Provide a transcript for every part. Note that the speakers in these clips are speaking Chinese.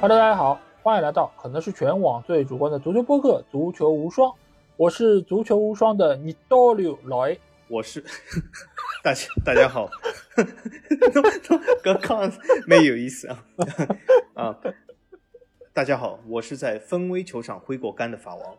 哈喽，大家好，欢迎来到可能是全网最主观的足球播客《足球无双》，我是足球无双的你多柳老 A，我是 大家大家好，刚刚没有意思啊 啊！大家好，我是在分威球场挥过杆的法王。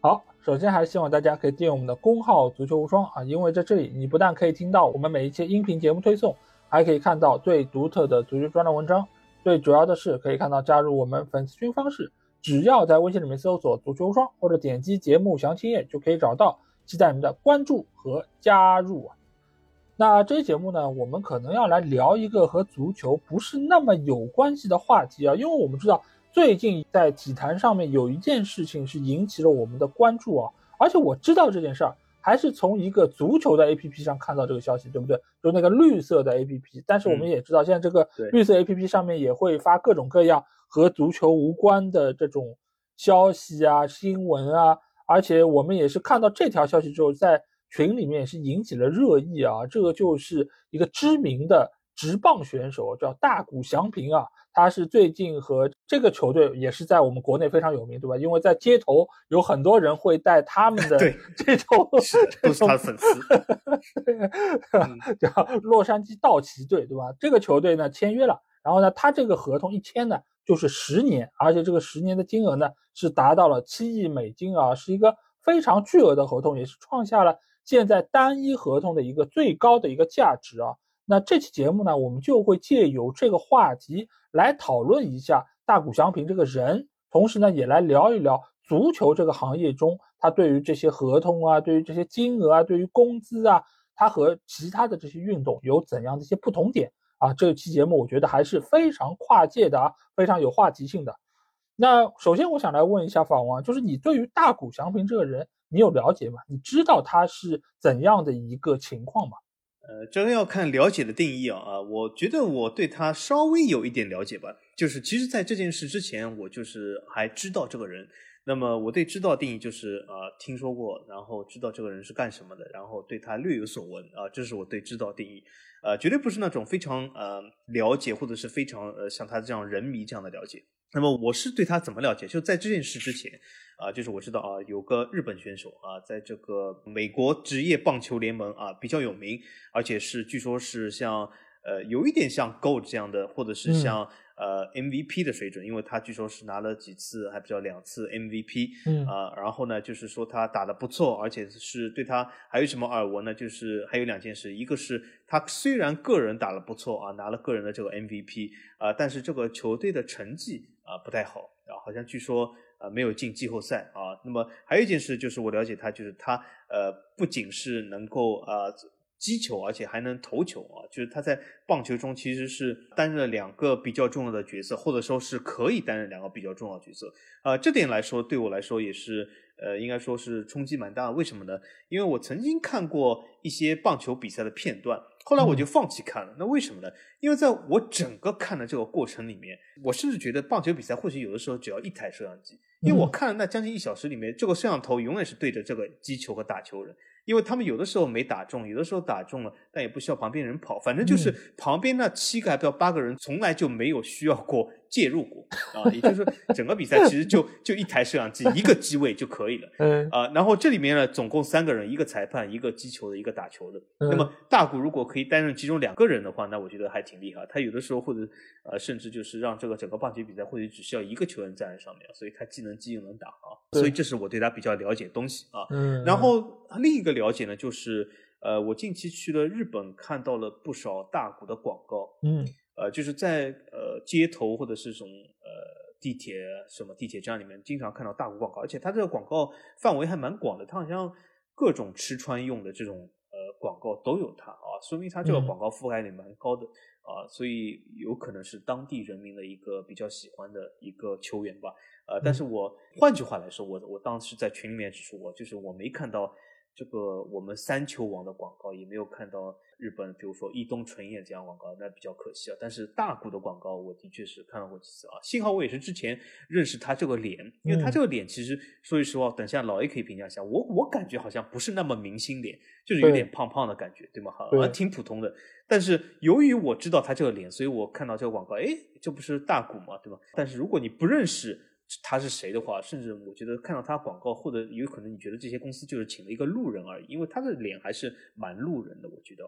好，首先还是希望大家可以订阅我们的公号“足球无双”啊，因为在这里你不但可以听到我们每一期音频节目推送，还可以看到最独特的足球专栏文章。最主要的是可以看到加入我们粉丝群方式，只要在微信里面搜索“足球无双”或者点击节目详情页就可以找到，期待您的关注和加入啊。那这期节目呢，我们可能要来聊一个和足球不是那么有关系的话题啊，因为我们知道。最近在体坛上面有一件事情是引起了我们的关注啊，而且我知道这件事儿还是从一个足球的 A P P 上看到这个消息，对不对？就那个绿色的 A P P。但是我们也知道，现在这个绿色 A P P 上面也会发各种各样和足球无关的这种消息啊、新闻啊，而且我们也是看到这条消息之后，在群里面也是引起了热议啊。这个就是一个知名的直棒选手，叫大谷翔平啊。他是最近和这个球队也是在我们国内非常有名，对吧？因为在街头有很多人会带他们的这种 都是他的粉丝，叫洛杉矶道奇队，对吧？这个球队呢签约了，然后呢，他这个合同一签呢就是十年，而且这个十年的金额呢是达到了七亿美金啊，是一个非常巨额的合同，也是创下了现在单一合同的一个最高的一个价值啊。那这期节目呢，我们就会借由这个话题来讨论一下大谷翔平这个人，同时呢，也来聊一聊足球这个行业中他对于这些合同啊，对于这些金额啊，对于工资啊，他和其他的这些运动有怎样的一些不同点啊？这期节目我觉得还是非常跨界的啊，非常有话题性的。那首先我想来问一下法王，就是你对于大谷翔平这个人，你有了解吗？你知道他是怎样的一个情况吗？呃，这个要看了解的定义啊啊，我觉得我对他稍微有一点了解吧，就是其实，在这件事之前，我就是还知道这个人。那么我对知道定义就是啊，听说过，然后知道这个人是干什么的，然后对他略有所闻啊，这是我对知道定义。呃，绝对不是那种非常呃了解，或者是非常呃像他这样人迷这样的了解。那么我是对他怎么了解？就在这件事之前。啊，就是我知道啊，有个日本选手啊，在这个美国职业棒球联盟啊比较有名，而且是据说是像呃有一点像 Gold 这样的，或者是像呃 MVP 的水准，因为他据说是拿了几次，还比较两次 MVP，嗯啊，然后呢，就是说他打的不错，而且是对他还有什么耳闻呢？就是还有两件事，一个是他虽然个人打的不错啊，拿了个人的这个 MVP 啊，但是这个球队的成绩啊不太好啊，好像据说。啊，没有进季后赛啊。那么还有一件事，就是我了解他，就是他呃，不仅是能够啊击球，而且还能投球啊。就是他在棒球中其实是担任了两个比较重要的角色，或者说是可以担任两个比较重要的角色。啊，这点来说，对我来说也是呃，应该说是冲击蛮大。为什么呢？因为我曾经看过一些棒球比赛的片段。后来我就放弃看了，那为什么呢？因为在我整个看的这个过程里面，我甚至觉得棒球比赛或许有的时候只要一台摄像机，因为我看了那将近一小时里面，这个摄像头永远是对着这个击球和打球人，因为他们有的时候没打中，有的时候打中了，但也不需要旁边人跑，反正就是旁边那七个还不到八个人，从来就没有需要过。介入过 啊，也就是说，整个比赛其实就 就一台摄像机，一个机位就可以了。嗯啊，然后这里面呢，总共三个人，一个裁判，一个击球的，一个打球的。那么大谷如果可以担任其中两个人的话，那我觉得还挺厉害。他有的时候或者呃，甚至就是让这个整个棒球比赛或许只需要一个球员站在上面，所以他既能击又能打啊。所以这是我对他比较了解的东西啊。嗯。然后另一个了解呢，就是呃，我近期去了日本，看到了不少大谷的广告。嗯。呃，就是在呃街头或者是什么呃地铁什么地铁站里面，经常看到大谷广告，而且它这个广告范围还蛮广的，它好像各种吃穿用的这种呃广告都有它啊，说明它这个广告覆盖率蛮高的啊，所以有可能是当地人民的一个比较喜欢的一个球员吧。呃，但是我换句话来说，我我当时在群里面指出，我就是我没看到这个我们三球王的广告，也没有看到日本，比如说伊东纯也这样广告，那比较可惜啊。但是大谷的广告，我的确是看到过几次啊。幸好我也是之前认识他这个脸，因为他这个脸其实说句实话，等下老 A 可以评价一下，我我感觉好像不是那么明星脸，就是有点胖胖的感觉，对吗？好像挺普通的。但是由于我知道他这个脸，所以我看到这个广告，哎，这不是大谷吗？对吧？但是如果你不认识，他是谁的话，甚至我觉得看到他广告，或者有可能你觉得这些公司就是请了一个路人而已，因为他的脸还是蛮路人的，我觉得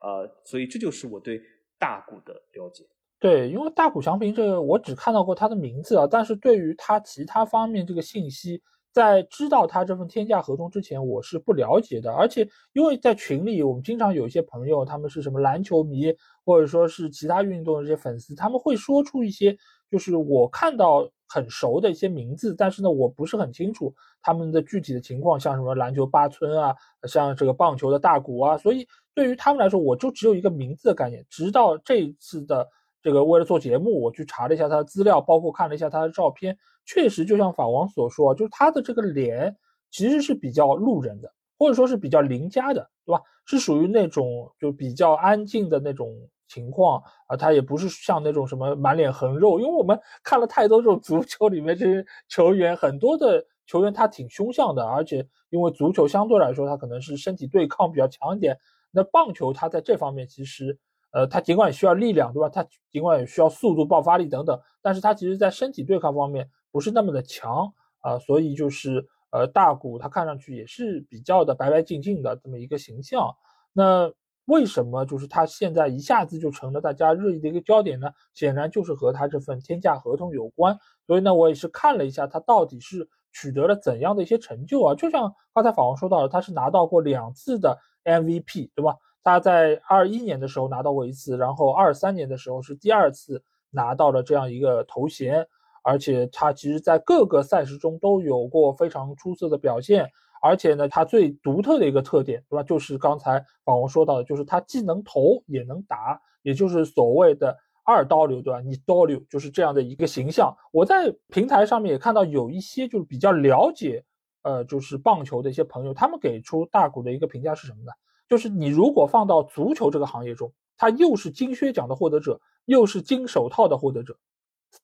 啊，所以这就是我对大股的了解。对，因为大股祥平这个我只看到过他的名字啊，但是对于他其他方面这个信息，在知道他这份天价合同之前，我是不了解的。而且因为在群里，我们经常有一些朋友，他们是什么篮球迷，或者说是其他运动的这些粉丝，他们会说出一些。就是我看到很熟的一些名字，但是呢，我不是很清楚他们的具体的情况，像什么篮球八村啊，像这个棒球的大谷啊，所以对于他们来说，我就只有一个名字的概念。直到这一次的这个为了做节目，我去查了一下他的资料，包括看了一下他的照片，确实就像法王所说，就是他的这个脸其实是比较路人的，或者说是比较邻家的，对吧？是属于那种就比较安静的那种。情况啊，他也不是像那种什么满脸横肉，因为我们看了太多这种足球里面这些球员，很多的球员他挺凶相的，而且因为足球相对来说他可能是身体对抗比较强一点，那棒球他在这方面其实，呃，他尽管需要力量，对吧？他尽管也需要速度、爆发力等等，但是他其实在身体对抗方面不是那么的强啊，所以就是呃，大谷他看上去也是比较的白白净净的这么一个形象，那。为什么就是他现在一下子就成了大家热议的一个焦点呢？显然就是和他这份天价合同有关。所以呢，我也是看了一下他到底是取得了怎样的一些成就啊？就像刚才法王说到的，他是拿到过两次的 MVP，对吧？他在二一年的时候拿到过一次，然后二三年的时候是第二次拿到了这样一个头衔，而且他其实在各个赛事中都有过非常出色的表现。而且呢，它最独特的一个特点，对吧？就是刚才宝王说到的，就是它既能投也能打，也就是所谓的二刀流，对吧？你刀流就是这样的一个形象。我在平台上面也看到有一些就是比较了解，呃，就是棒球的一些朋友，他们给出大谷的一个评价是什么呢？就是你如果放到足球这个行业中，他又是金靴奖的获得者，又是金手套的获得者，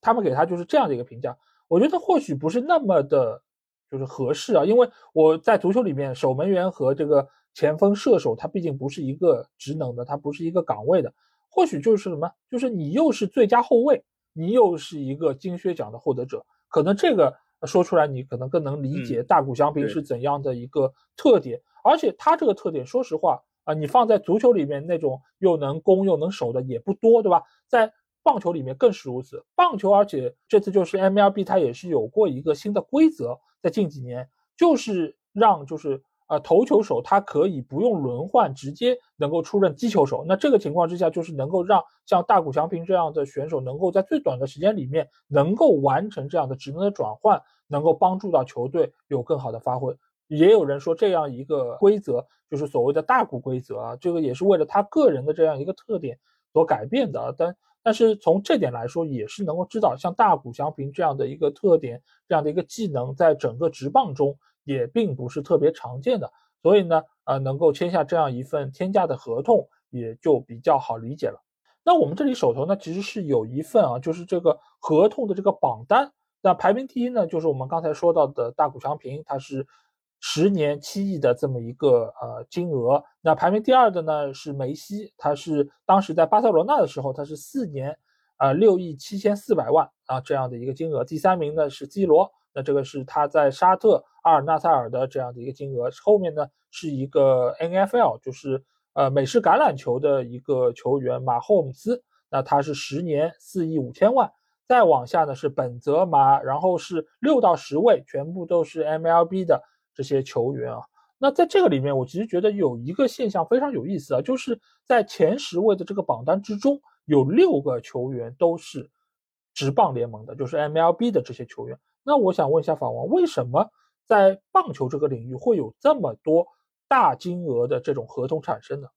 他们给他就是这样的一个评价。我觉得或许不是那么的。就是合适啊，因为我在足球里面，守门员和这个前锋、射手，他毕竟不是一个职能的，他不是一个岗位的。或许就是什么，就是你又是最佳后卫，你又是一个金靴奖的获得者，可能这个说出来，你可能更能理解大谷翔平是怎样的一个特点。而且他这个特点，说实话啊，你放在足球里面那种又能攻又能守的也不多，对吧？在棒球里面更是如此。棒球，而且这次就是 MLB，它也是有过一个新的规则。在近几年，就是让就是呃投球手他可以不用轮换，直接能够出任击球手。那这个情况之下，就是能够让像大谷翔平这样的选手，能够在最短的时间里面能够完成这样的职能的转换，能够帮助到球队有更好的发挥。也有人说，这样一个规则就是所谓的大谷规则啊，这个也是为了他个人的这样一个特点所改变的。但但是从这点来说，也是能够知道，像大谷翔平这样的一个特点，这样的一个技能，在整个职棒中也并不是特别常见的。所以呢，呃，能够签下这样一份天价的合同，也就比较好理解了。那我们这里手头呢，其实是有一份啊，就是这个合同的这个榜单。那排名第一呢，就是我们刚才说到的大谷翔平，他是。十年七亿的这么一个呃金额，那排名第二的呢是梅西，他是当时在巴塞罗那的时候，他是四年，呃六亿七千四百万啊这样的一个金额。第三名呢是 C 罗，那这个是他在沙特阿尔纳塞尔的这样的一个金额。后面呢是一个 NFL，就是呃美式橄榄球的一个球员马霍姆斯，那他是十年四亿五千万。再往下呢是本泽马，然后是六到十位全部都是 MLB 的。这些球员啊，那在这个里面，我其实觉得有一个现象非常有意思啊，就是在前十位的这个榜单之中，有六个球员都是职棒联盟的，就是 MLB 的这些球员。那我想问一下法王，为什么在棒球这个领域会有这么多大金额的这种合同产生呢？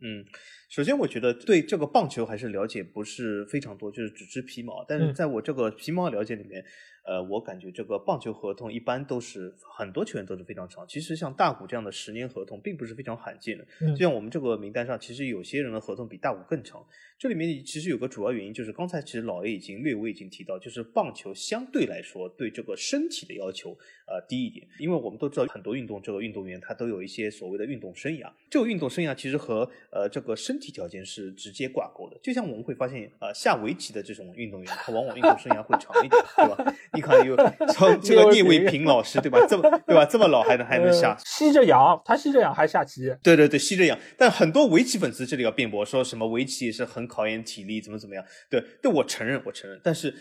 嗯，首先我觉得对这个棒球还是了解不是非常多，就是只知皮毛。但是在我这个皮毛了解里面，呃，我感觉这个棒球合同一般都是很多球员都是非常长。其实像大谷这样的十年合同并不是非常罕见的。就像我们这个名单上，其实有些人的合同比大谷更长。这里面其实有个主要原因，就是刚才其实老 A 已经略微已经提到，就是棒球相对来说对这个身体的要求呃低一点。因为我们都知道很多运动这个运动员他都有一些所谓的运动生涯，这个运动生涯其实和呃这个身体条件是直接挂钩的。就像我们会发现，呃下围棋的这种运动员，他往往运动生涯会长一点，对吧？你看有从 这个聂卫平老师，对吧？这么对吧？这么老还能还能下，吸着氧，他吸着氧还下棋。对对对，吸着氧。但很多围棋粉丝这里要辩驳，说什么围棋也是很考验体力，怎么怎么样？对对，我承认，我承认。但是。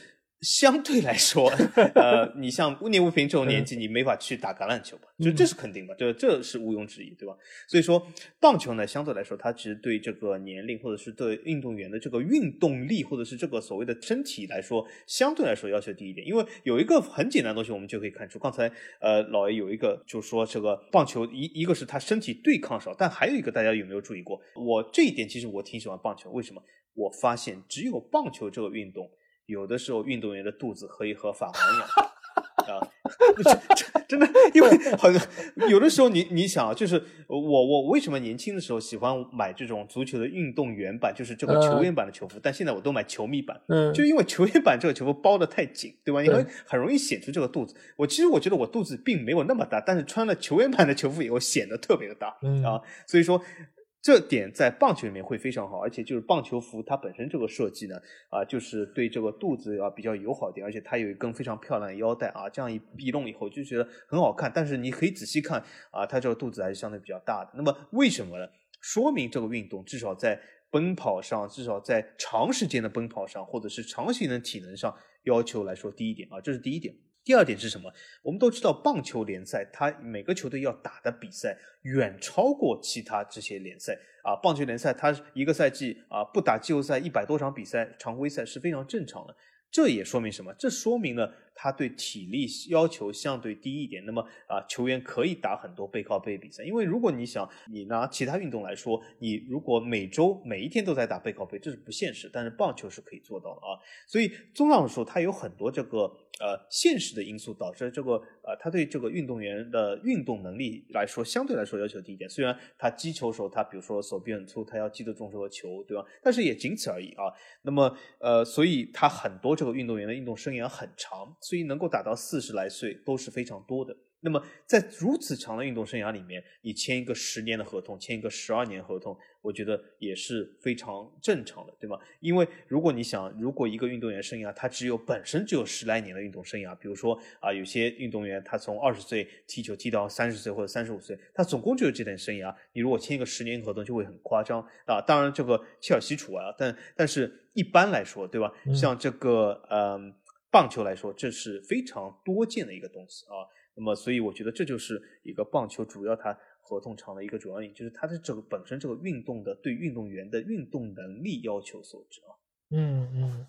相对来说，呃，你像聂卫平这种年纪，你没法去打橄榄球吧？就这是肯定的，这这是毋庸置疑，对吧？所以说，棒球呢，相对来说，它其实对这个年龄或者是对运动员的这个运动力或者是这个所谓的身体来说，相对来说要求低一点。因为有一个很简单的东西，我们就可以看出，刚才呃老爷有一个就说这个棒球一一个是他身体对抗少，但还有一个大家有没有注意过？我这一点其实我挺喜欢棒球，为什么？我发现只有棒球这个运动。有的时候运动员的肚子可以和法王一样 啊，真的，因为很有的时候你你想啊，就是我我为什么年轻的时候喜欢买这种足球的运动员版，就是这个球员版的球服，但现在我都买球迷版，嗯，就因为球员版这个球服包的太紧，对吧？因为很容易显出这个肚子。我其实我觉得我肚子并没有那么大，但是穿了球员版的球服以后显得特别的大啊，所以说。这点在棒球里面会非常好，而且就是棒球服它本身这个设计呢，啊，就是对这个肚子啊比较友好点，而且它有一根非常漂亮的腰带啊，这样一逼弄以后就觉得很好看。但是你可以仔细看啊，它这个肚子还是相对比较大的。那么为什么呢？说明这个运动至少在奔跑上，至少在长时间的奔跑上，或者是长期的体能上要求来说低一点啊，这是第一点。第二点是什么？我们都知道，棒球联赛它每个球队要打的比赛远超过其他这些联赛啊。棒球联赛它一个赛季啊不打季后赛一百多场比赛，常规赛是非常正常的。这也说明什么？这说明了。他对体力要求相对低一点，那么啊，球员可以打很多背靠背比赛。因为如果你想，你拿其他运动来说，你如果每周每一天都在打背靠背，这是不现实。但是棒球是可以做到的啊。所以综上说，它有很多这个呃现实的因素导致这个呃，他对这个运动员的运动能力来说，相对来说要求低一点。虽然他击球时候，他比如说手臂很粗，他要击得中这个球，对吧？但是也仅此而已啊。那么呃，所以他很多这个运动员的运动生涯很长。所以能够打到四十来岁都是非常多的。那么在如此长的运动生涯里面，你签一个十年的合同，签一个十二年合同，我觉得也是非常正常的，对吗？因为如果你想，如果一个运动员生涯他只有本身只有十来年的运动生涯，比如说啊，有些运动员他从二十岁踢球踢到三十岁或者三十五岁，他总共就有这点生涯。你如果签一个十年合同，就会很夸张啊。当然，这个切尔西除外啊，但但是一般来说，对吧？像这个嗯。棒球来说，这是非常多见的一个东西啊。那么，所以我觉得这就是一个棒球主要它合同长的一个主要原因，就是它的这个本身这个运动的对运动员的运动能力要求所致啊。嗯嗯，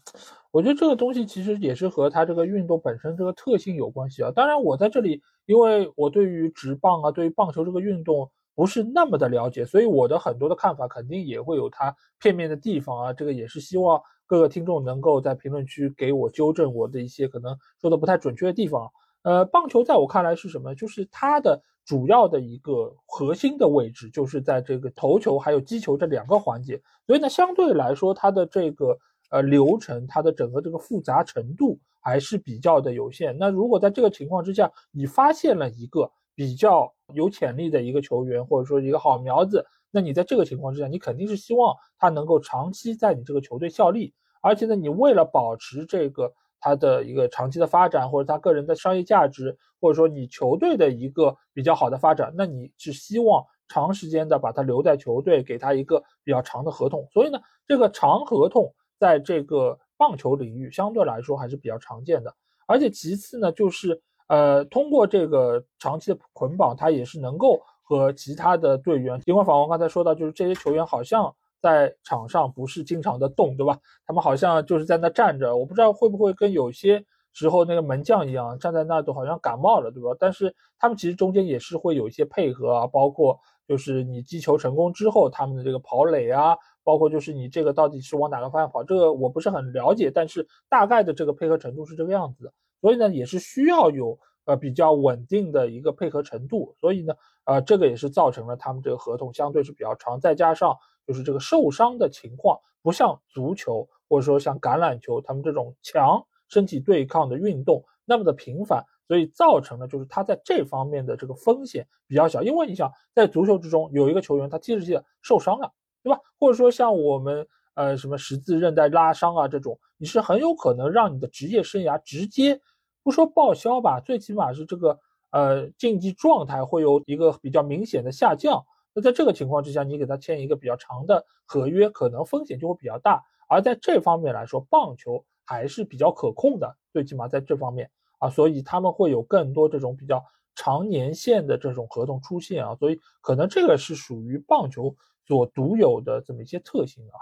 我觉得这个东西其实也是和它这个运动本身这个特性有关系啊。当然，我在这里，因为我对于直棒啊，对于棒球这个运动不是那么的了解，所以我的很多的看法肯定也会有它片面的地方啊。这个也是希望。各个听众能够在评论区给我纠正我的一些可能说的不太准确的地方。呃，棒球在我看来是什么？就是它的主要的一个核心的位置就是在这个投球还有击球这两个环节。所以呢，相对来说，它的这个呃流程，它的整个这个复杂程度还是比较的有限。那如果在这个情况之下，你发现了一个比较有潜力的一个球员，或者说一个好苗子。那你在这个情况之下，你肯定是希望他能够长期在你这个球队效力，而且呢，你为了保持这个他的一个长期的发展，或者他个人的商业价值，或者说你球队的一个比较好的发展，那你是希望长时间的把他留在球队，给他一个比较长的合同。所以呢，这个长合同在这个棒球领域相对来说还是比较常见的。而且其次呢，就是呃，通过这个长期的捆绑，他也是能够。和其他的队员，尽管法王刚才说到，就是这些球员好像在场上不是经常的动，对吧？他们好像就是在那站着，我不知道会不会跟有些时候那个门将一样，站在那都好像感冒了，对吧？但是他们其实中间也是会有一些配合啊，包括就是你击球成功之后，他们的这个跑垒啊，包括就是你这个到底是往哪个方向跑，这个我不是很了解，但是大概的这个配合程度是这个样子的。所以呢也是需要有呃比较稳定的一个配合程度，所以呢呃这个也是造成了他们这个合同相对是比较长，再加上就是这个受伤的情况不像足球或者说像橄榄球他们这种强身体对抗的运动那么的频繁。所以造成了就是他在这方面的这个风险比较小，因为你想在足球之中有一个球员他踢着踢着受伤了，对吧？或者说像我们呃什么十字韧带拉伤啊这种，你是很有可能让你的职业生涯直接不说报销吧，最起码是这个呃竞技状态会有一个比较明显的下降。那在这个情况之下，你给他签一个比较长的合约，可能风险就会比较大。而在这方面来说，棒球还是比较可控的，最起码在这方面。啊，所以他们会有更多这种比较长年限的这种合同出现啊，所以可能这个是属于棒球所独有的这么一些特性啊。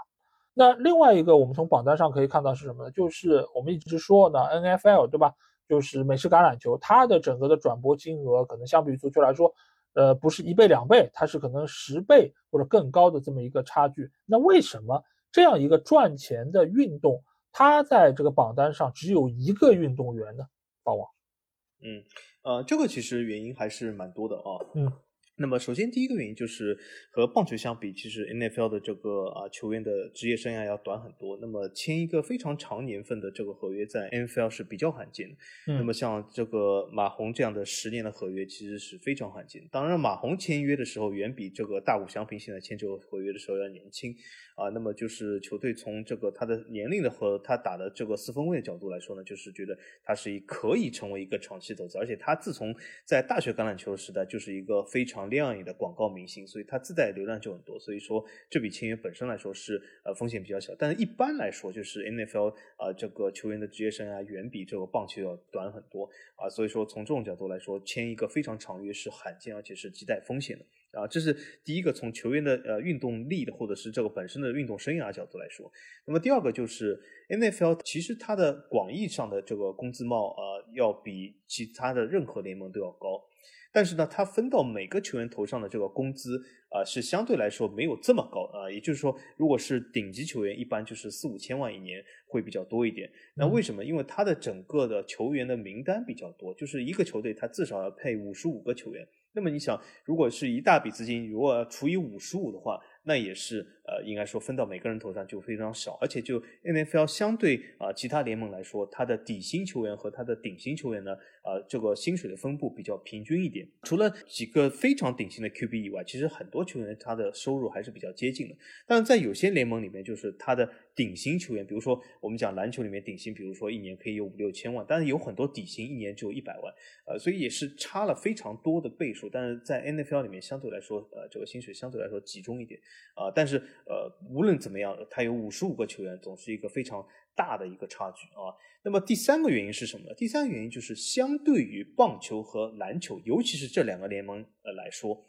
那另外一个，我们从榜单上可以看到是什么呢？就是我们一直说呢，NFL 对吧？就是美式橄榄球，它的整个的转播金额可能相比于足球来说，呃，不是一倍两倍，它是可能十倍或者更高的这么一个差距。那为什么这样一个赚钱的运动，它在这个榜单上只有一个运动员呢？法网，嗯，呃，这个其实原因还是蛮多的啊，嗯。那么，首先第一个原因就是和棒球相比，其实 NFL 的这个啊球员的职业生涯要短很多。那么签一个非常长年份的这个合约，在 NFL 是比较罕见的。那么像这个马洪这样的十年的合约，其实是非常罕见。当然，马洪签约的时候远比这个大谷翔平现在签这个合约的时候要年轻啊。那么就是球队从这个他的年龄的和他打的这个四分卫的角度来说呢，就是觉得他是一可以成为一个长期投资，而且他自从在大学橄榄球时代就是一个非常。亮眼的广告明星，所以他自带流量就很多。所以说这笔签约本身来说是呃风险比较小，但是一般来说就是 NFL 啊这个球员的职业生涯远比这个棒球要短很多啊。所以说从这种角度来说，签一个非常长约是罕见，而且是极带风险的啊。这是第一个从球员的呃运动力的或者是这个本身的运动生涯角度来说。那么第二个就是 NFL 其实它的广义上的这个工资帽啊要比其他的任何联盟都要高。但是呢，它分到每个球员头上的这个工资啊，是相对来说没有这么高啊。也就是说，如果是顶级球员，一般就是四五千万一年会比较多一点。那为什么？因为它的整个的球员的名单比较多，就是一个球队它至少要配五十五个球员。那么你想，如果是一大笔资金，如果除以五十五的话，那也是呃，应该说分到每个人头上就非常少，而且就 NFL 相对啊其他联盟来说，它的底薪球员和它的顶薪球员呢，啊这个薪水的分布比较平均一点。除了几个非常顶薪的 QB 以外，其实很多球员他的收入还是比较接近的。但是在有些联盟里面，就是他的顶薪球员，比如说我们讲篮球里面顶薪，比如说一年可以有五六千万，但是有很多底薪一年只有一百万，呃，所以也是差了非常多的倍数。但是在 NFL 里面相对来说，呃，这个薪水相对来说集中一点。啊，但是呃，无论怎么样，他有五十五个球员，总是一个非常大的一个差距啊。那么第三个原因是什么呢？第三个原因就是相对于棒球和篮球，尤其是这两个联盟呃来说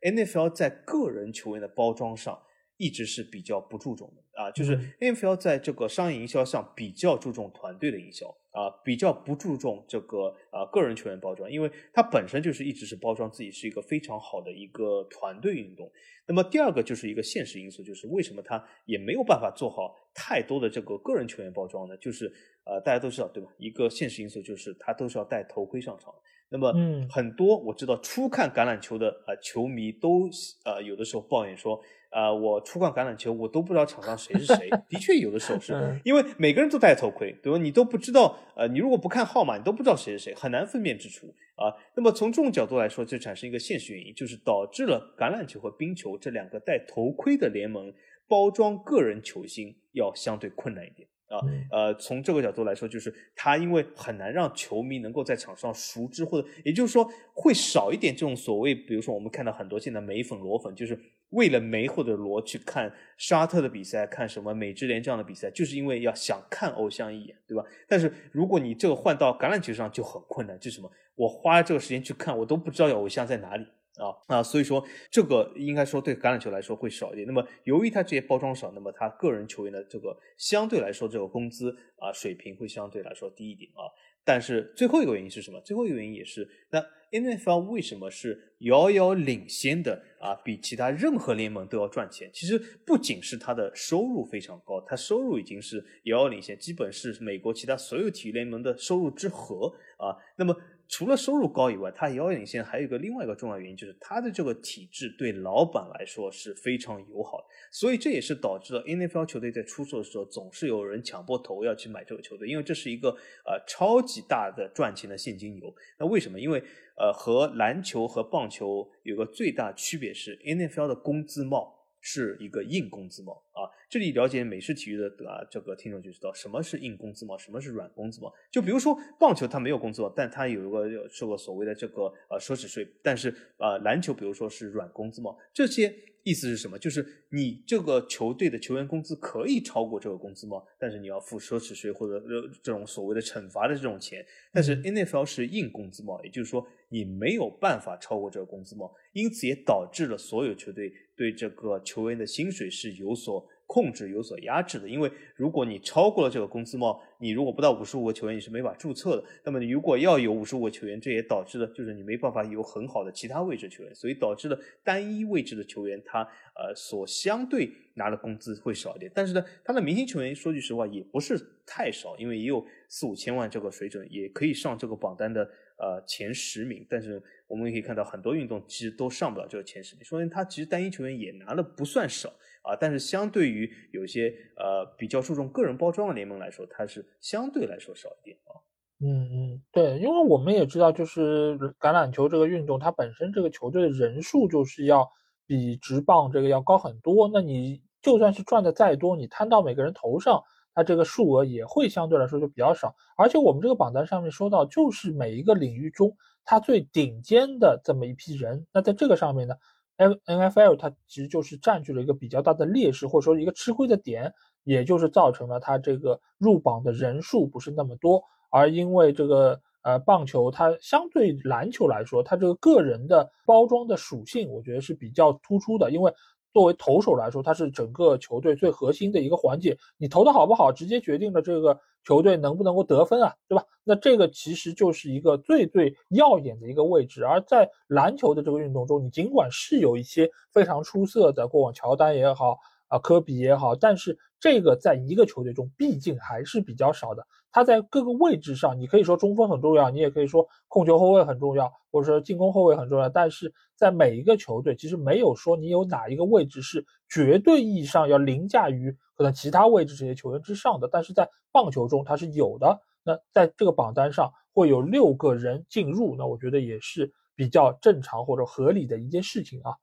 ，NFL 在个人球员的包装上一直是比较不注重的。啊，就是 NFL 在这个商业营销上比较注重团队的营销啊，比较不注重这个啊个人球员包装，因为它本身就是一直是包装自己是一个非常好的一个团队运动。那么第二个就是一个现实因素，就是为什么他也没有办法做好太多的这个个人球员包装呢？就是呃大家都知道对吧？一个现实因素就是他都是要戴头盔上场。那么很多我知道初看橄榄球的啊球迷都呃有的时候抱怨说。啊，我初看橄榄球，我都不知道场上谁是谁。的确，有的时候是因为每个人都戴头盔，对吧？你都不知道，呃，你如果不看号码，你都不知道谁是谁，很难分辨之出啊。那么从这种角度来说，就产生一个现实原因，就是导致了橄榄球和冰球这两个戴头盔的联盟包装个人球星要相对困难一点啊。呃，从这个角度来说，就是他因为很难让球迷能够在场上熟知，或者也就是说会少一点这种所谓，比如说我们看到很多现在美粉裸粉，就是。为了梅或者罗去看沙特的比赛，看什么美职联这样的比赛，就是因为要想看偶像一眼，对吧？但是如果你这个换到橄榄球上就很困难，就什么？我花这个时间去看，我都不知道有偶像在哪里啊啊！所以说这个应该说对橄榄球来说会少一点。那么由于他这些包装少，那么他个人球员的这个相对来说这个工资啊水平会相对来说低一点啊。但是最后一个原因是什么？最后一个原因也是那 NFL 为什么是遥遥领先的啊？比其他任何联盟都要赚钱。其实不仅是它的收入非常高，它收入已经是遥遥领先，基本是美国其他所有体育联盟的收入之和啊。那么。除了收入高以外，它遥遥领先还有一个另外一个重要原因，就是它的这个体制对老板来说是非常友好的，所以这也是导致了 NFL 球队在出售的时候总是有人抢破头要去买这个球队，因为这是一个呃超级大的赚钱的现金流。那为什么？因为呃和篮球和棒球有个最大区别是 NFL 的工资帽。是一个硬工资帽啊！这里了解美式体育的啊，这个听众就知道什么是硬工资帽，什么是软工资帽。就比如说棒球，它没有工资帽，但它有一个受过所谓的这个呃奢侈税。但是呃篮球，比如说是软工资帽，这些。意思是什么？就是你这个球队的球员工资可以超过这个工资帽？但是你要付奢侈税或者这种所谓的惩罚的这种钱。但是 NFL 是硬工资帽，也就是说你没有办法超过这个工资帽，因此也导致了所有球队对这个球员的薪水是有所。控制有所压制的，因为如果你超过了这个工资帽，你如果不到五十五个球员，你是没法注册的。那么你如果要有五十五个球员，这也导致了就是你没办法有很好的其他位置球员，所以导致了单一位置的球员他呃所相对拿的工资会少一点。但是呢，他的明星球员说句实话也不是太少，因为也有四五千万这个水准，也可以上这个榜单的呃前十名。但是我们也可以看到很多运动其实都上不了这个前十名，说明他其实单一球员也拿的不算少。啊，但是相对于有些呃比较注重个人包装的联盟来说，它是相对来说少一点啊。嗯嗯，对，因为我们也知道，就是橄榄球这个运动，它本身这个球队的人数就是要比直棒这个要高很多。那你就算是赚的再多，你摊到每个人头上，它这个数额也会相对来说就比较少。而且我们这个榜单上面说到，就是每一个领域中它最顶尖的这么一批人。那在这个上面呢？N N F L 它其实就是占据了一个比较大的劣势，或者说一个吃亏的点，也就是造成了它这个入榜的人数不是那么多。而因为这个呃棒球它相对篮球来说，它这个个人的包装的属性，我觉得是比较突出的，因为。作为投手来说，他是整个球队最核心的一个环节。你投的好不好，直接决定了这个球队能不能够得分啊，对吧？那这个其实就是一个最最耀眼的一个位置。而在篮球的这个运动中，你尽管是有一些非常出色的过往，乔丹也好啊，科比也好，但是这个在一个球队中毕竟还是比较少的。他在各个位置上，你可以说中锋很重要，你也可以说控球后卫很重要，或者说进攻后卫很重要。但是在每一个球队，其实没有说你有哪一个位置是绝对意义上要凌驾于可能其他位置这些球员之上的。但是在棒球中，它是有的。那在这个榜单上会有六个人进入，那我觉得也是比较正常或者合理的一件事情啊。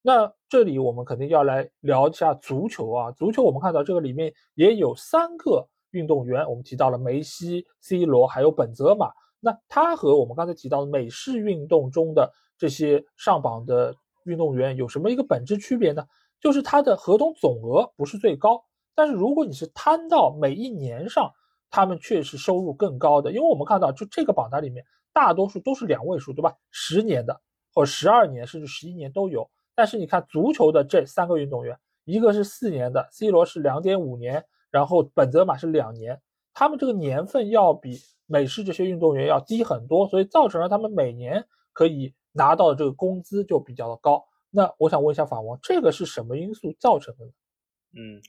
那这里我们肯定要来聊一下足球啊，足球我们看到这个里面也有三个。运动员，我们提到了梅西、C 罗，还有本泽马。那他和我们刚才提到的美式运动中的这些上榜的运动员有什么一个本质区别呢？就是他的合同总额不是最高，但是如果你是摊到每一年上，他们却是收入更高的。因为我们看到，就这个榜单里面，大多数都是两位数，对吧？十年的或十二年甚至十一年都有。但是你看足球的这三个运动员，一个是四年的，C 罗是两点五年。然后本泽马是两年，他们这个年份要比美式这些运动员要低很多，所以造成了他们每年可以拿到的这个工资就比较的高。那我想问一下法王，这个是什么因素造成的呢？嗯。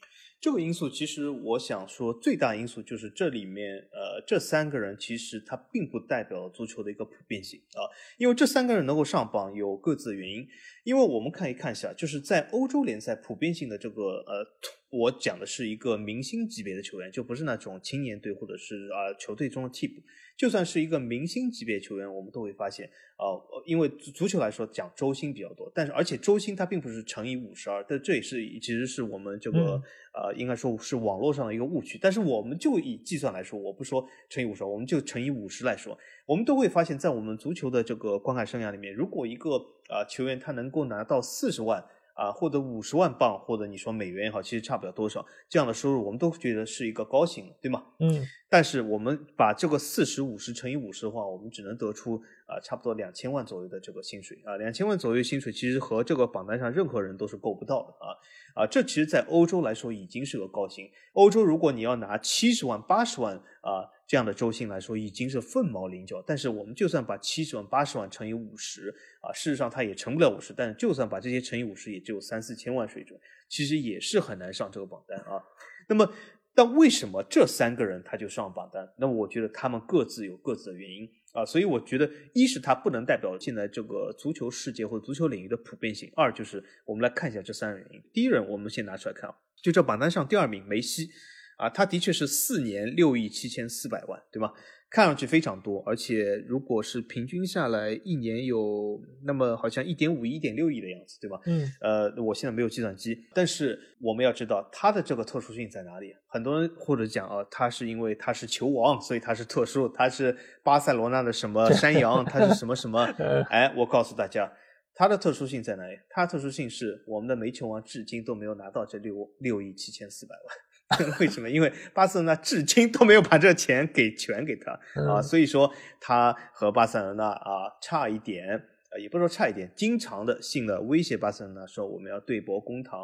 这个因素其实我想说，最大因素就是这里面，呃，这三个人其实他并不代表足球的一个普遍性啊，因为这三个人能够上榜有各自的原因。因为我们可以看一下，就是在欧洲联赛普遍性的这个，呃，我讲的是一个明星级别的球员，就不是那种青年队或者是啊球队中的替补。就算是一个明星级别球员，我们都会发现，啊，因为足球来说讲周薪比较多，但是而且周薪它并不是乘以五十二，但这也是其实是我们这个呃应该说是网络上的一个误区。但是我们就以计算来说，我不说乘以五十，我们就乘以五十来说，我们都会发现，在我们足球的这个观看生涯里面，如果一个啊球员他能够拿到四十万。啊，或者五十万镑，或者你说美元也好，其实差不了多少。这样的收入，我们都觉得是一个高薪，对吗？嗯。但是我们把这个四十五十乘以五十的话，我们只能得出啊，差不多两千万左右的这个薪水啊，两千万左右薪水其实和这个榜单上任何人都是够不到的啊啊，这其实，在欧洲来说已经是个高薪。欧洲如果你要拿七十万、八十万啊这样的周薪来说，已经是凤毛麟角。但是我们就算把七十万、八十万乘以五十啊，事实上它也乘不了五十，但是就算把这些乘以五十，也只有三四千万水准，其实也是很难上这个榜单啊。那么。但为什么这三个人他就上榜单？那我觉得他们各自有各自的原因啊，所以我觉得一是它不能代表现在这个足球世界或足球领域的普遍性；二就是我们来看一下这三个原因。第一人我们先拿出来看啊，就这榜单上第二名梅西啊，他的确是四年六亿七千四百万，对吧？看上去非常多，而且如果是平均下来一年有那么好像一点五亿、一点六亿的样子，对吧？嗯。呃，我现在没有计算机，但是我们要知道它的这个特殊性在哪里。很多人或者讲啊，它是因为它是球王，所以它是特殊，它是巴塞罗那的什么山羊，它是什么什么？哎，我告诉大家，它的特殊性在哪里？它的特殊性是我们的煤球王至今都没有拿到这六六亿七千四百万。为什么？因为巴塞罗那至今都没有把这钱给全给他啊，所以说他和巴塞罗那啊差一点，啊也不是说差一点，经常的性的威胁巴塞罗那说我们要对簿公堂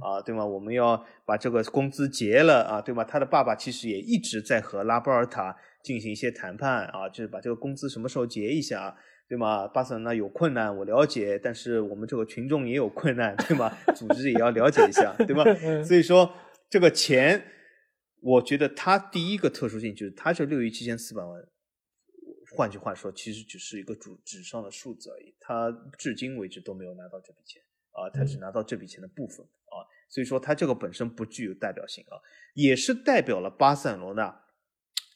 啊，对吗？我们要把这个工资结了啊，对吗？他的爸爸其实也一直在和拉波尔塔进行一些谈判啊，就是把这个工资什么时候结一下，对吗？巴塞罗那有困难我了解，但是我们这个群众也有困难，对吗？组织也要了解一下，对吧？所以说。这个钱，我觉得它第一个特殊性就是它是六亿七千四百万，换句话说，其实只是一个纸纸上的数字而已。他至今为止都没有拿到这笔钱啊，他只拿到这笔钱的部分啊，所以说他这个本身不具有代表性啊，也是代表了巴塞罗那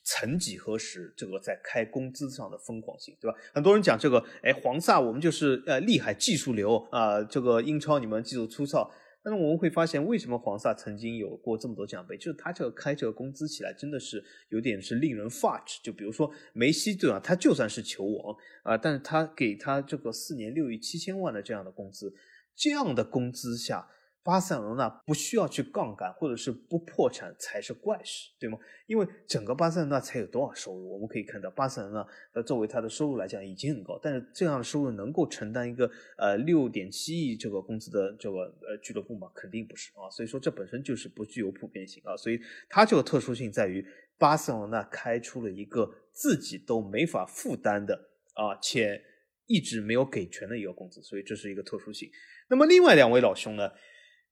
曾几何时这个在开工资上的疯狂性，对吧？很多人讲这个，哎，黄萨我们就是呃厉害技术流啊，这个英超你们技术粗糙。但是我们会发现，为什么黄萨曾经有过这么多奖杯？就是他这个开这个工资起来，真的是有点是令人发指。就比如说梅西，对吧？他就算是球王啊，但是他给他这个四年六亿七千万的这样的工资，这样的工资下。巴塞罗那不需要去杠杆，或者是不破产才是怪事，对吗？因为整个巴塞罗那才有多少收入？我们可以看到，巴塞罗那呃作为它的收入来讲已经很高，但是这样的收入能够承担一个呃六点七亿这个工资的这个呃俱乐部吗？肯定不是啊。所以说这本身就是不具有普遍性啊。所以它这个特殊性在于巴塞罗那开出了一个自己都没法负担的啊，且一直没有给全的一个工资，所以这是一个特殊性。那么另外两位老兄呢？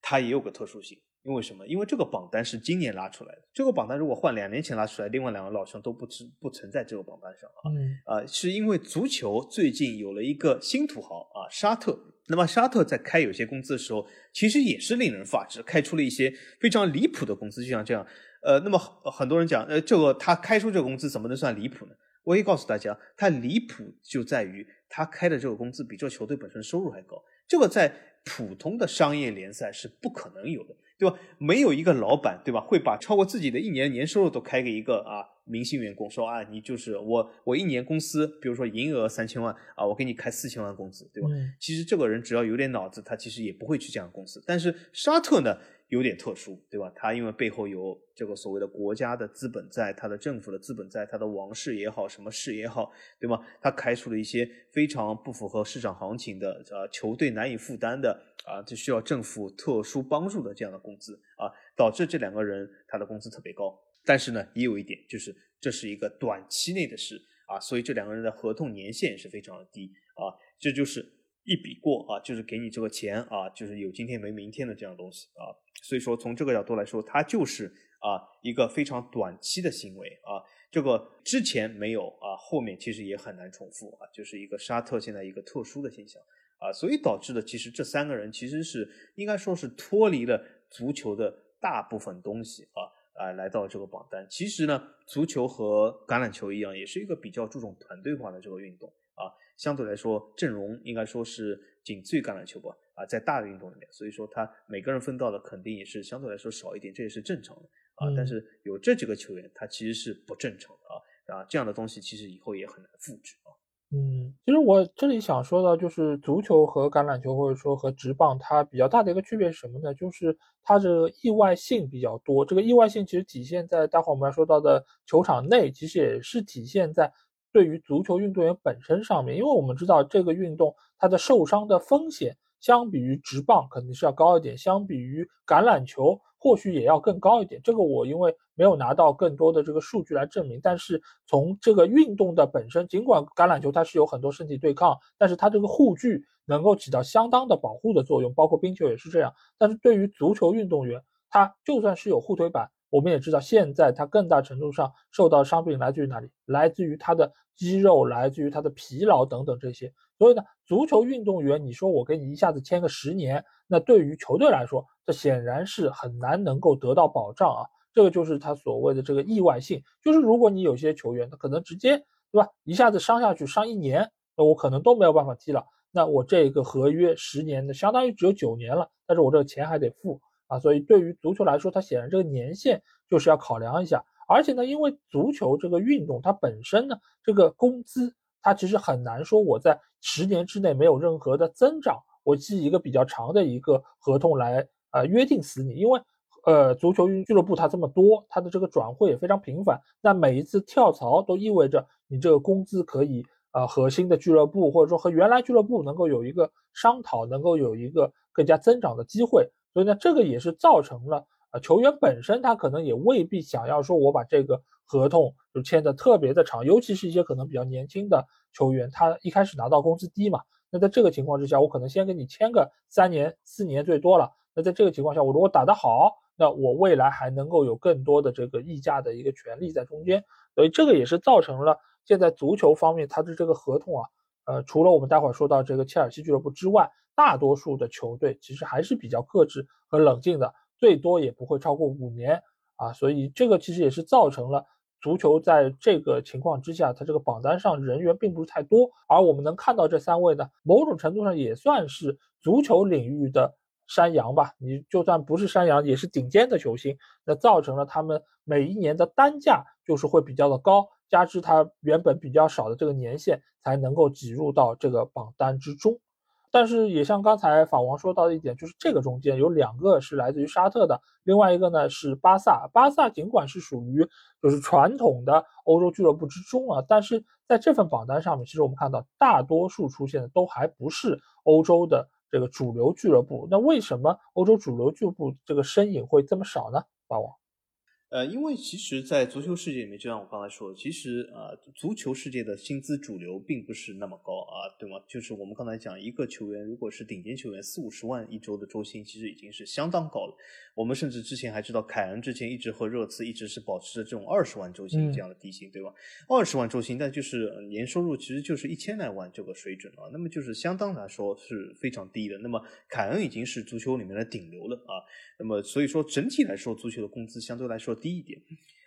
它也有个特殊性，因为什么？因为这个榜单是今年拉出来的。这个榜单如果换两年前拉出来，另外两个老兄都不存不存在这个榜单上啊。啊，是因为足球最近有了一个新土豪啊，沙特。那么沙特在开有些工资的时候，其实也是令人发指，开出了一些非常离谱的工资，就像这样。呃，那么很多人讲，呃，这个他开出这个工资怎么能算离谱呢？我可以告诉大家，他离谱就在于他开的这个工资比这球队本身收入还高。这个在普通的商业联赛是不可能有的，对吧？没有一个老板，对吧，会把超过自己的一年年收入都开给一个啊明星员工，说啊，你就是我，我一年公司，比如说营业额三千万啊，我给你开四千万工资，对吧？其实这个人只要有点脑子，他其实也不会去这样公司。但是沙特呢？有点特殊，对吧？他因为背后有这个所谓的国家的资本在，他的政府的资本在，他的王室也好，什么事也好，对吗？他开出了一些非常不符合市场行情的，呃，球队难以负担的，啊，这需要政府特殊帮助的这样的工资，啊，导致这两个人他的工资特别高。但是呢，也有一点，就是这是一个短期内的事，啊，所以这两个人的合同年限是非常的低，啊，这就是一笔过，啊，就是给你这个钱，啊，就是有今天没明天的这样东西，啊。所以说，从这个角度来说，它就是啊一个非常短期的行为啊，这个之前没有啊，后面其实也很难重复啊，就是一个沙特现在一个特殊的现象啊，所以导致的其实这三个人其实是应该说是脱离了足球的大部分东西啊啊来到这个榜单。其实呢，足球和橄榄球一样，也是一个比较注重团队化的这个运动啊，相对来说阵容应该说是仅次于橄榄球吧。啊，在大的运动里面，所以说他每个人分到的肯定也是相对来说少一点，这也是正常的啊。但是有这几个球员，他其实是不正常的啊啊，这样的东西其实以后也很难复制啊。嗯，其实我这里想说的，就是足球和橄榄球或者说和直棒，它比较大的一个区别是什么呢？就是它的意外性比较多。这个意外性其实体现在待会儿我们要说到的球场内，其实也是体现在对于足球运动员本身上面，因为我们知道这个运动它的受伤的风险相比于直棒肯定是要高一点，相比于橄榄球或许也要更高一点。这个我因为没有拿到更多的这个数据来证明，但是从这个运动的本身，尽管橄榄球它是有很多身体对抗，但是它这个护具能够起到相当的保护的作用，包括冰球也是这样。但是对于足球运动员，他就算是有护腿板。我们也知道，现在它更大程度上受到伤病来自于哪里？来自于他的肌肉，来自于他的疲劳等等这些。所以呢，足球运动员，你说我给你一下子签个十年，那对于球队来说，这显然是很难能够得到保障啊。这个就是他所谓的这个意外性，就是如果你有些球员，他可能直接对吧，一下子伤下去，伤一年，那我可能都没有办法踢了。那我这个合约十年的，相当于只有九年了，但是我这个钱还得付。啊，所以对于足球来说，它显然这个年限就是要考量一下，而且呢，因为足球这个运动它本身呢，这个工资它其实很难说我在十年之内没有任何的增长，我记一个比较长的一个合同来呃约定死你，因为呃足球俱乐部它这么多，它的这个转会也非常频繁，那每一次跳槽都意味着你这个工资可以呃和新的俱乐部或者说和原来俱乐部能够有一个商讨，能够有一个更加增长的机会。所以呢，这个也是造成了啊，球员本身他可能也未必想要说，我把这个合同就签的特别的长，尤其是一些可能比较年轻的球员，他一开始拿到工资低嘛，那在这个情况之下，我可能先给你签个三年、四年最多了。那在这个情况下，我如果打得好，那我未来还能够有更多的这个溢价的一个权利在中间。所以这个也是造成了现在足球方面它的这个合同啊，呃，除了我们待会儿说到这个切尔西俱乐部之外。大多数的球队其实还是比较克制和冷静的，最多也不会超过五年啊，所以这个其实也是造成了足球在这个情况之下，它这个榜单上人员并不是太多。而我们能看到这三位呢，某种程度上也算是足球领域的山羊吧。你就算不是山羊，也是顶尖的球星。那造成了他们每一年的单价就是会比较的高，加之它原本比较少的这个年限，才能够挤入到这个榜单之中。但是也像刚才法王说到的一点，就是这个中间有两个是来自于沙特的，另外一个呢是巴萨。巴萨尽管是属于就是传统的欧洲俱乐部之中啊，但是在这份榜单上面，其实我们看到大多数出现的都还不是欧洲的这个主流俱乐部。那为什么欧洲主流俱乐部这个身影会这么少呢？法王？呃，因为其实，在足球世界里面，就像我刚才说的，其实啊，足球世界的薪资主流并不是那么高啊，对吗？就是我们刚才讲，一个球员如果是顶尖球员，四五十万一周的周薪，其实已经是相当高了。我们甚至之前还知道，凯恩之前一直和热刺一直是保持着这种二十万周薪这样的底薪，对吧？二十万周薪，但就是年收入其实就是一千来万这个水准啊，那么就是相当来说是非常低的。那么凯恩已经是足球里面的顶流了啊，那么所以说整体来说，足球的工资相对来说。低一点，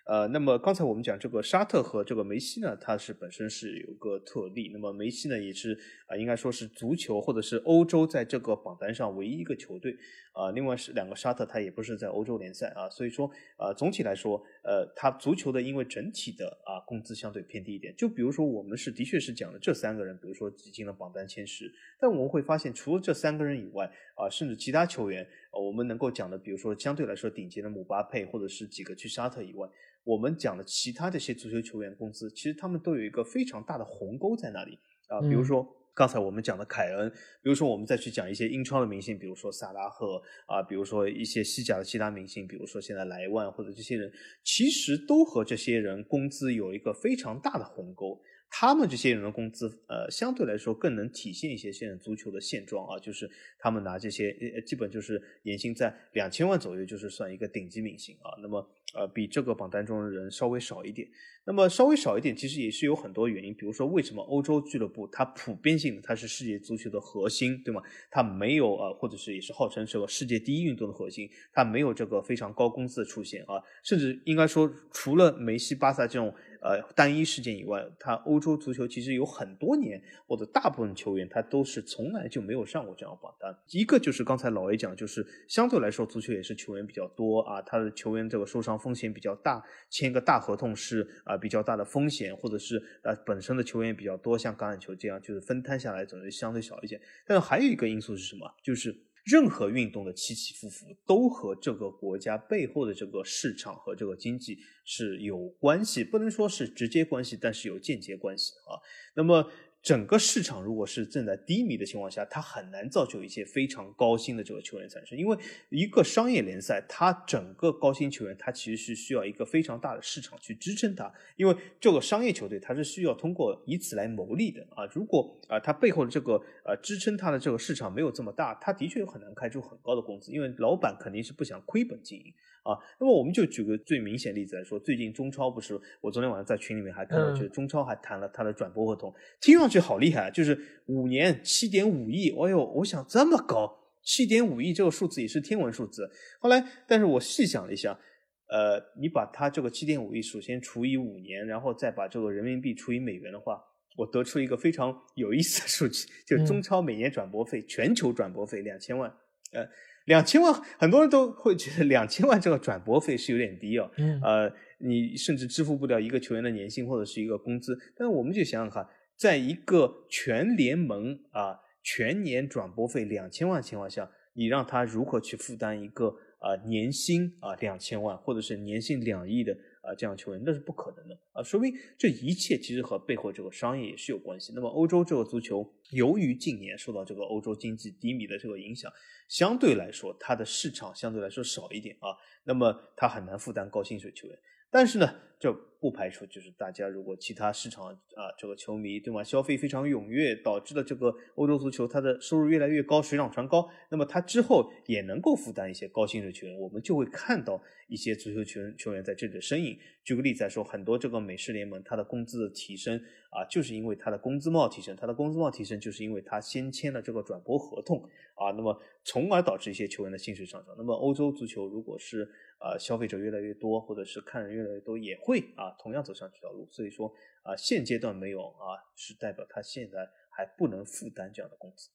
呃，那么刚才我们讲这个沙特和这个梅西呢，它是本身是有个特例。那么梅西呢，也是啊，应该说是足球或者是欧洲在这个榜单上唯一一个球队啊。另外是两个沙特，它也不是在欧洲联赛啊，所以说啊，总体来说，呃，它足球的因为整体的啊工资相对偏低一点。就比如说我们是的确是讲了这三个人，比如说挤进了榜单前十，但我们会发现除了这三个人以外啊，甚至其他球员。我们能够讲的，比如说相对来说顶级的姆巴佩，或者是几个去沙特以外，我们讲的其他这些足球球员工资，其实他们都有一个非常大的鸿沟在那里啊。比如说刚才我们讲的凯恩，比如说我们再去讲一些英超的明星，比如说萨拉赫啊，比如说一些西甲的其他明星，比如说现在莱万或者这些人，其实都和这些人工资有一个非常大的鸿沟。他们这些人的工资，呃，相对来说更能体现一些现在足球的现状啊，就是他们拿这些，呃，基本就是年薪在两千万左右，就是算一个顶级明星啊。那么，呃，比这个榜单中的人稍微少一点。那么稍微少一点，其实也是有很多原因，比如说为什么欧洲俱乐部它普遍性的它是世界足球的核心，对吗？它没有呃，或者是也是号称是个世界第一运动的核心，它没有这个非常高工资的出现啊，甚至应该说除了梅西、巴萨这种。呃，单一事件以外，他欧洲足球其实有很多年，或者大部分球员他都是从来就没有上过这样榜单。一个就是刚才老 A 讲，就是相对来说足球也是球员比较多啊，他的球员这个受伤风险比较大，签个大合同是啊比较大的风险，或者是呃本身的球员比较多，像橄榄球这样就是分摊下来总是相对小一些。但是还有一个因素是什么？就是任何运动的起起伏伏都和这个国家背后的这个市场和这个经济是有关系，不能说是直接关系，但是有间接关系啊。那么。整个市场如果是正在低迷的情况下，它很难造就一些非常高薪的这个球员产生，因为一个商业联赛，它整个高薪球员，它其实是需要一个非常大的市场去支撑它，因为这个商业球队它是需要通过以此来牟利的啊。如果啊，它背后的这个呃支撑它的这个市场没有这么大，它的确很难开出很高的工资，因为老板肯定是不想亏本经营。啊，那么我们就举个最明显例子来说，最近中超不是，我昨天晚上在群里面还看到，就是中超还谈了他的转播合同，听上去好厉害，就是五年七点五亿，哎呦，我想这么高，七点五亿这个数字也是天文数字。后来，但是我细想了一下，呃，你把它这个七点五亿首先除以五年，然后再把这个人民币除以美元的话，我得出一个非常有意思的数据，就中超每年转播费，全球转播费两千万，呃。两千万，很多人都会觉得两千万这个转播费是有点低哦。嗯。呃，你甚至支付不了一个球员的年薪或者是一个工资。但是我们就想想看，在一个全联盟啊全年转播费两千万情况下，你让他如何去负担一个啊年薪啊两千万或者是年薪两亿的？啊，这样球员那是不可能的啊，说明这一切其实和背后这个商业也是有关系。那么欧洲这个足球，由于近年受到这个欧洲经济低迷的这个影响，相对来说它的市场相对来说少一点啊，那么它很难负担高薪水球员。但是呢，这不排除就是大家如果其他市场啊，这个球迷对吗？消费非常踊跃，导致的这个欧洲足球它的收入越来越高，水涨船高，那么它之后也能够负担一些高薪水球员，我们就会看到一些足球球员球员在这里的身影。举个例子来说，很多这个美式联盟它的工资的提升啊，就是因为它的工资帽提升，它的工资帽提升就是因为它先签了这个转播合同啊，那么从而导致一些球员的薪水上涨。那么欧洲足球如果是啊，消费者越来越多，或者是看人越来越多，也会啊，同样走上这条路。所以说啊，现阶段没有啊，是代表他现在还不能负担这样的工资。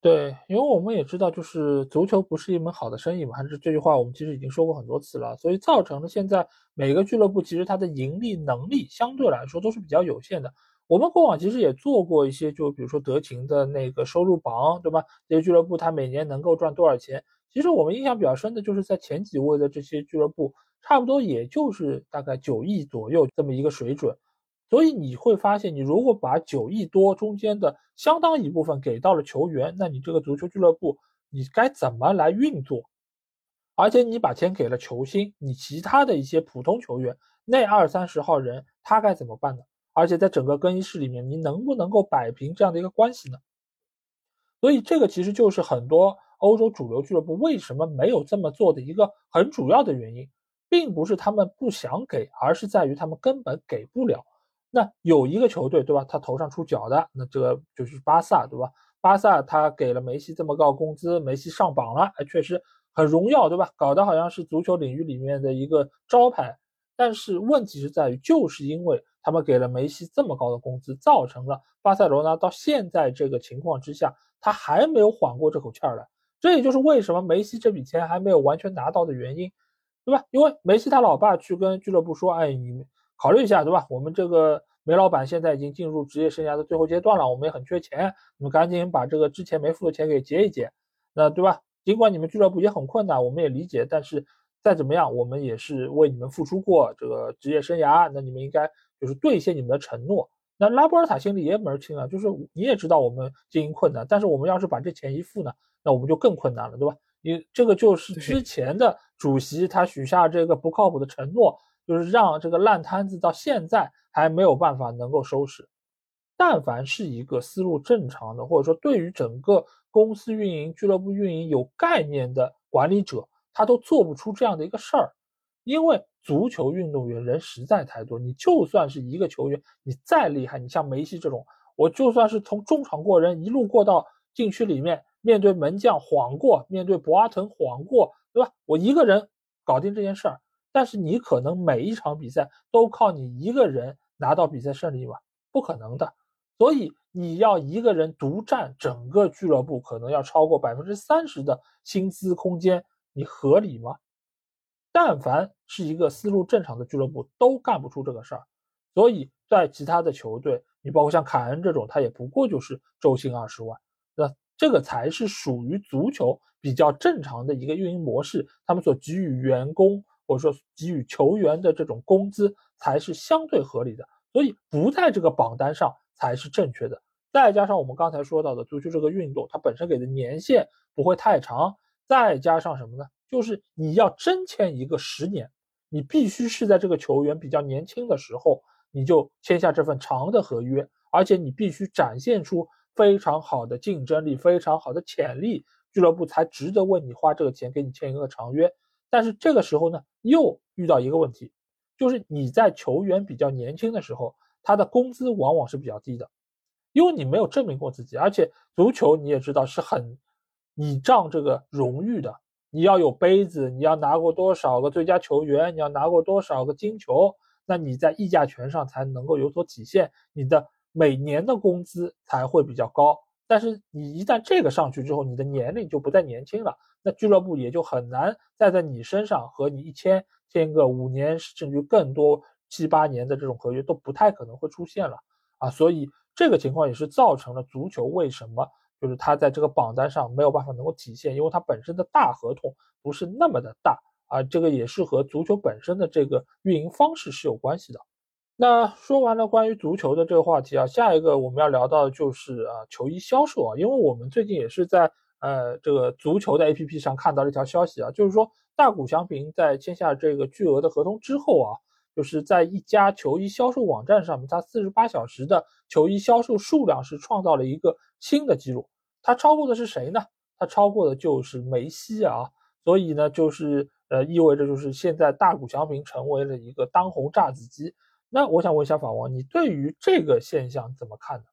对，因为我们也知道，就是足球不是一门好的生意嘛，还是这句话我们其实已经说过很多次了。所以造成了现在每个俱乐部其实它的盈利能力相对来说都是比较有限的。我们过往其实也做过一些，就比如说德勤的那个收入榜，对吧？这些俱乐部它每年能够赚多少钱？其实我们印象比较深的就是在前几位的这些俱乐部，差不多也就是大概九亿左右这么一个水准。所以你会发现，你如果把九亿多中间的相当一部分给到了球员，那你这个足球俱乐部你该怎么来运作？而且你把钱给了球星，你其他的一些普通球员那二三十号人他该怎么办呢？而且在整个更衣室里面，你能不能够摆平这样的一个关系呢？所以这个其实就是很多。欧洲主流俱乐部为什么没有这么做的一个很主要的原因，并不是他们不想给，而是在于他们根本给不了。那有一个球队，对吧？他头上出脚的，那这个就是巴萨，对吧？巴萨他给了梅西这么高工资，梅西上榜了，哎，确实很荣耀，对吧？搞得好像是足球领域里面的一个招牌。但是问题是在于，就是因为他们给了梅西这么高的工资，造成了巴塞罗那到现在这个情况之下，他还没有缓过这口气儿来。这也就是为什么梅西这笔钱还没有完全拿到的原因，对吧？因为梅西他老爸去跟俱乐部说：“哎，你考虑一下，对吧？我们这个梅老板现在已经进入职业生涯的最后阶段了，我们也很缺钱，你们赶紧把这个之前没付的钱给结一结，那对吧？尽管你们俱乐部也很困难，我们也理解，但是再怎么样，我们也是为你们付出过这个职业生涯，那你们应该就是兑现你们的承诺。那拉波尔塔心里也门儿清啊，就是你也知道我们经营困难，但是我们要是把这钱一付呢？”那我们就更困难了，对吧？你这个就是之前的主席他许下这个不靠谱的承诺，就是让这个烂摊子到现在还没有办法能够收拾。但凡是一个思路正常的，或者说对于整个公司运营、俱乐部运营有概念的管理者，他都做不出这样的一个事儿。因为足球运动员人实在太多，你就算是一个球员，你再厉害，你像梅西这种，我就算是从中场过人，一路过到禁区里面。面对门将晃过，面对博阿滕晃过，对吧？我一个人搞定这件事儿，但是你可能每一场比赛都靠你一个人拿到比赛胜利吗？不可能的。所以你要一个人独占整个俱乐部，可能要超过百分之三十的薪资空间，你合理吗？但凡是一个思路正常的俱乐部，都干不出这个事儿。所以在其他的球队，你包括像凯恩这种，他也不过就是周薪二十万。这个才是属于足球比较正常的一个运营模式，他们所给予员工或者说给予球员的这种工资才是相对合理的，所以不在这个榜单上才是正确的。再加上我们刚才说到的足球这个运动，它本身给的年限不会太长，再加上什么呢？就是你要真签一个十年，你必须是在这个球员比较年轻的时候，你就签下这份长的合约，而且你必须展现出非常好的竞争力、非常好的潜力，俱乐部才值得为你花这个钱给你签一个长约。但是这个时候呢，又遇到一个问题，就是你在球员比较年轻的时候，他的工资往往是比较低的。因为你没有证明过自己，而且足球你也知道是很倚仗这个荣誉的。你要有杯子，你要拿过多少个最佳球员，你要拿过多少个金球，那你在议价权上才能够有所体现，你的每年的工资才会比较高。但是你一旦这个上去之后，你的年龄就不再年轻了，那俱乐部也就很难再在你身上和你一签签个五年甚至更多七八年的这种合约都不太可能会出现了啊，所以。这个情况也是造成了足球为什么就是它在这个榜单上没有办法能够体现，因为它本身的大合同不是那么的大啊，这个也是和足球本身的这个运营方式是有关系的。那说完了关于足球的这个话题啊，下一个我们要聊到的就是啊球衣销售啊，因为我们最近也是在呃这个足球的 APP 上看到了一条消息啊，就是说大谷翔平在签下这个巨额的合同之后啊。就是在一家球衣销售网站上面，它四十八小时的球衣销售数量是创造了一个新的记录。它超过的是谁呢？它超过的就是梅西啊！所以呢，就是呃，意味着就是现在大谷翔平成为了一个当红炸子鸡。那我想问一下法王，你对于这个现象怎么看呢？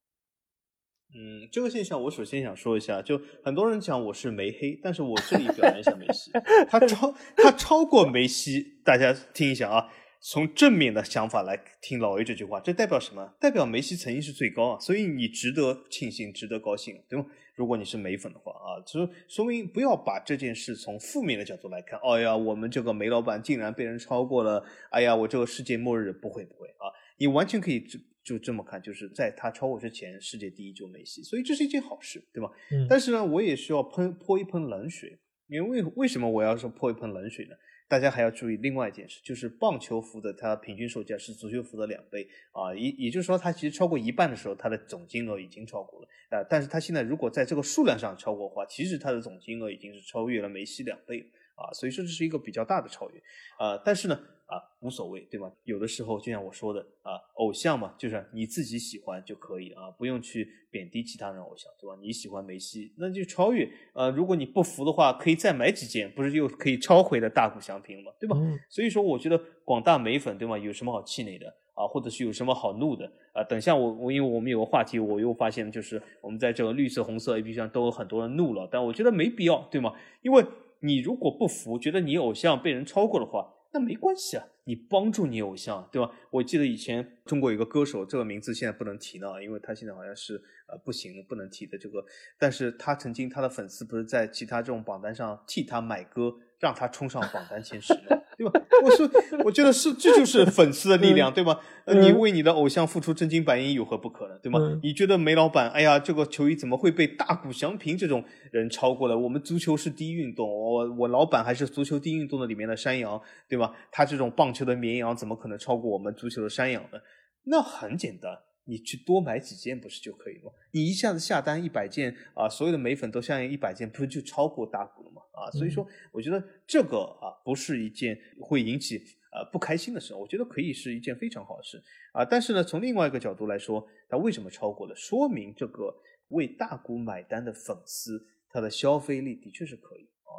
嗯，这个现象我首先想说一下，就很多人讲我是梅黑，但是我这里表扬一下梅西，他超他超过梅西，大家听一下啊。从正面的想法来听老 A 这句话，这代表什么？代表梅西曾经是最高啊，所以你值得庆幸，值得高兴，对吗？如果你是梅粉的话啊，就说明不要把这件事从负面的角度来看。哎呀，我们这个煤老板竟然被人超过了，哎呀，我这个世界末日不会不会啊！你完全可以就就这么看，就是在他超过之前，世界第一就梅西，所以这是一件好事，对吧？嗯。但是呢，我也需要喷泼一盆冷水，因为为什么我要说泼一盆冷水呢？大家还要注意另外一件事，就是棒球服的它平均售价是足球服的两倍啊，也也就是说，它其实超过一半的时候，它的总金额已经超过了啊。但是它现在如果在这个数量上超过的话，其实它的总金额已经是超越了梅西两倍啊，所以说这是一个比较大的超越啊。但是呢。啊，无所谓，对吧？有的时候就像我说的啊，偶像嘛，就是你自己喜欢就可以啊，不用去贬低其他人偶像，对吧？你喜欢梅西，那就超越。呃，如果你不服的话，可以再买几件，不是又可以超回的大谷翔平嘛，对吧？所以说，我觉得广大美粉，对吗？有什么好气馁的啊？或者是有什么好怒的啊？等下我我因为我们有个话题，我又发现就是我们在这个绿色红色 A P P 上都有很多人怒了，但我觉得没必要，对吗？因为你如果不服，觉得你偶像被人超过的话。那没关系啊，你帮助你偶像，对吧？我记得以前中国有个歌手，这个名字现在不能提呢，因为他现在好像是呃不行，不能提的这个。但是他曾经他的粉丝不是在其他这种榜单上替他买歌。让他冲上榜单前十，对吧？我说，我觉得是，这就是粉丝的力量，对吧？你为你的偶像付出真金白银有何不可呢？对吗？你觉得梅老板，哎呀，这个球衣怎么会被大谷翔平这种人超过了？我们足球是第一运动，我我老板还是足球第一运动的里面的山羊，对吧？他这种棒球的绵羊怎么可能超过我们足球的山羊呢？那很简单。你去多买几件不是就可以了吗？你一下子下单一百件啊，所有的美粉都下应一百件，不是就超过大股了吗？啊，所以说我觉得这个啊不是一件会引起呃不开心的事，我觉得可以是一件非常好的事啊。但是呢，从另外一个角度来说，它为什么超过了？说明这个为大股买单的粉丝，他的消费力的确是可以啊。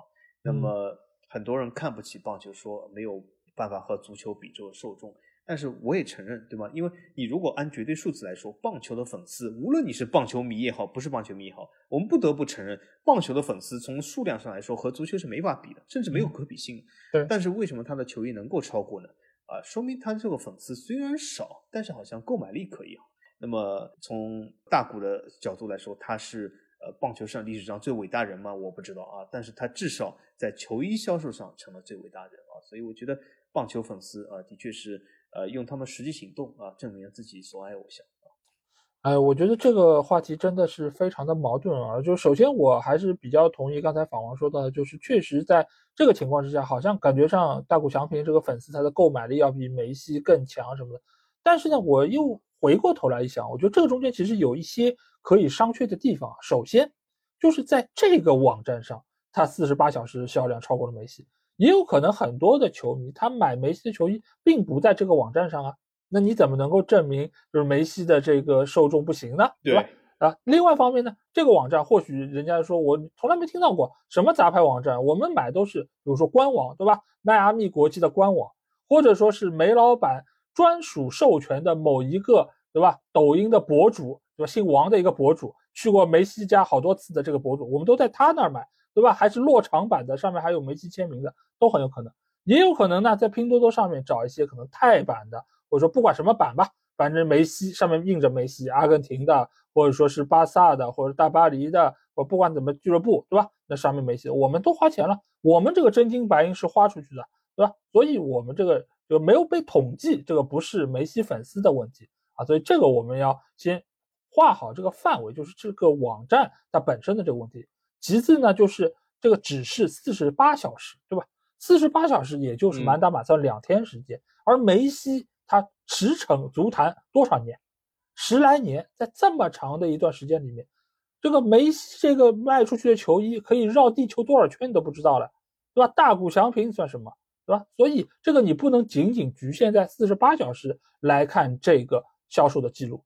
那么很多人看不起棒球，说没有办法和足球比这个受众。但是我也承认，对吗？因为你如果按绝对数字来说，棒球的粉丝，无论你是棒球迷也好，不是棒球迷也好，我们不得不承认，棒球的粉丝从数量上来说和足球是没法比的，甚至没有可比性。对。但是为什么他的球衣能够超过呢？啊，说明他这个粉丝虽然少，但是好像购买力可以啊。那么从大股的角度来说，他是呃棒球上历史上最伟大人吗？我不知道啊。但是他至少在球衣销售上成了最伟大人啊。所以我觉得棒球粉丝啊，的确是。呃，用他们实际行动啊，证明自己所爱偶像啊。哎，我觉得这个话题真的是非常的矛盾啊！就首先我还是比较同意刚才法王说的，就是确实在这个情况之下，好像感觉上大谷翔平这个粉丝他的购买力要比梅西更强什么的。但是呢，我又回过头来一想，我觉得这个中间其实有一些可以商榷的地方。首先就是在这个网站上，他四十八小时销量超过了梅西，也有可能很多的球迷他买梅西的球衣并不在这个网站上啊。那你怎么能够证明就是梅西的这个受众不行呢？对吧？啊，另外一方面呢，这个网站或许人家说我从来没听到过什么杂牌网站，我们买都是比如说官网，对吧？迈阿密国际的官网，或者说是梅老板专属授权的某一个，对吧？抖音的博主，对吧？姓王的一个博主，去过梅西家好多次的这个博主，我们都在他那儿买，对吧？还是落场版的，上面还有梅西签名的，都很有可能。也有可能呢，在拼多多上面找一些可能泰版的。或者说不管什么版吧，反正梅西上面印着梅西，阿根廷的，或者说是巴萨的，或者大巴黎的，我不管怎么俱乐部，对吧？那上面梅西，我们都花钱了，我们这个真金白银是花出去的，对吧？所以我们这个就没有被统计，这个不是梅西粉丝的问题啊，所以这个我们要先画好这个范围，就是这个网站它本身的这个问题。其次呢，就是这个只是四十八小时，对吧？四十八小时也就是满打满算两天时间，而梅西。他驰骋足坛多少年？十来年，在这么长的一段时间里面，这个梅西这个卖出去的球衣可以绕地球多少圈你都不知道了，对吧？大谷翔平算什么，对吧？所以这个你不能仅仅局限在四十八小时来看这个销售的记录，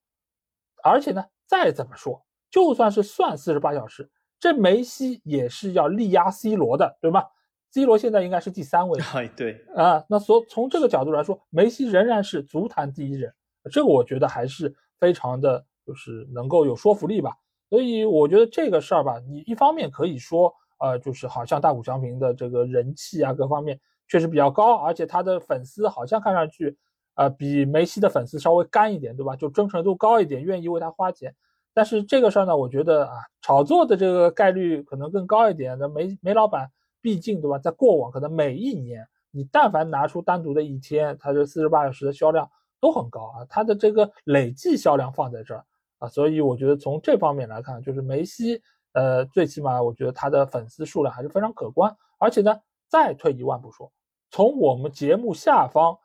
而且呢，再怎么说，就算是算四十八小时，这梅西也是要力压 C 罗的，对吗？C 罗现在应该是第三位，哎，对啊，那所从这个角度来说，梅西仍然是足坛第一人，这个我觉得还是非常的，就是能够有说服力吧。所以我觉得这个事儿吧，你一方面可以说，呃，就是好像大谷翔平的这个人气啊，各方面确实比较高，而且他的粉丝好像看上去，呃，比梅西的粉丝稍微干一点，对吧？就忠诚度高一点，愿意为他花钱。但是这个事儿呢，我觉得啊，炒作的这个概率可能更高一点。那梅梅老板。毕竟，对吧？在过往可能每一年，你但凡拿出单独的一天，它这四十八小时的销量都很高啊。它的这个累计销量放在这儿啊，所以我觉得从这方面来看，就是梅西，呃，最起码我觉得他的粉丝数量还是非常可观。而且呢，再退一万步说，从我们节目下方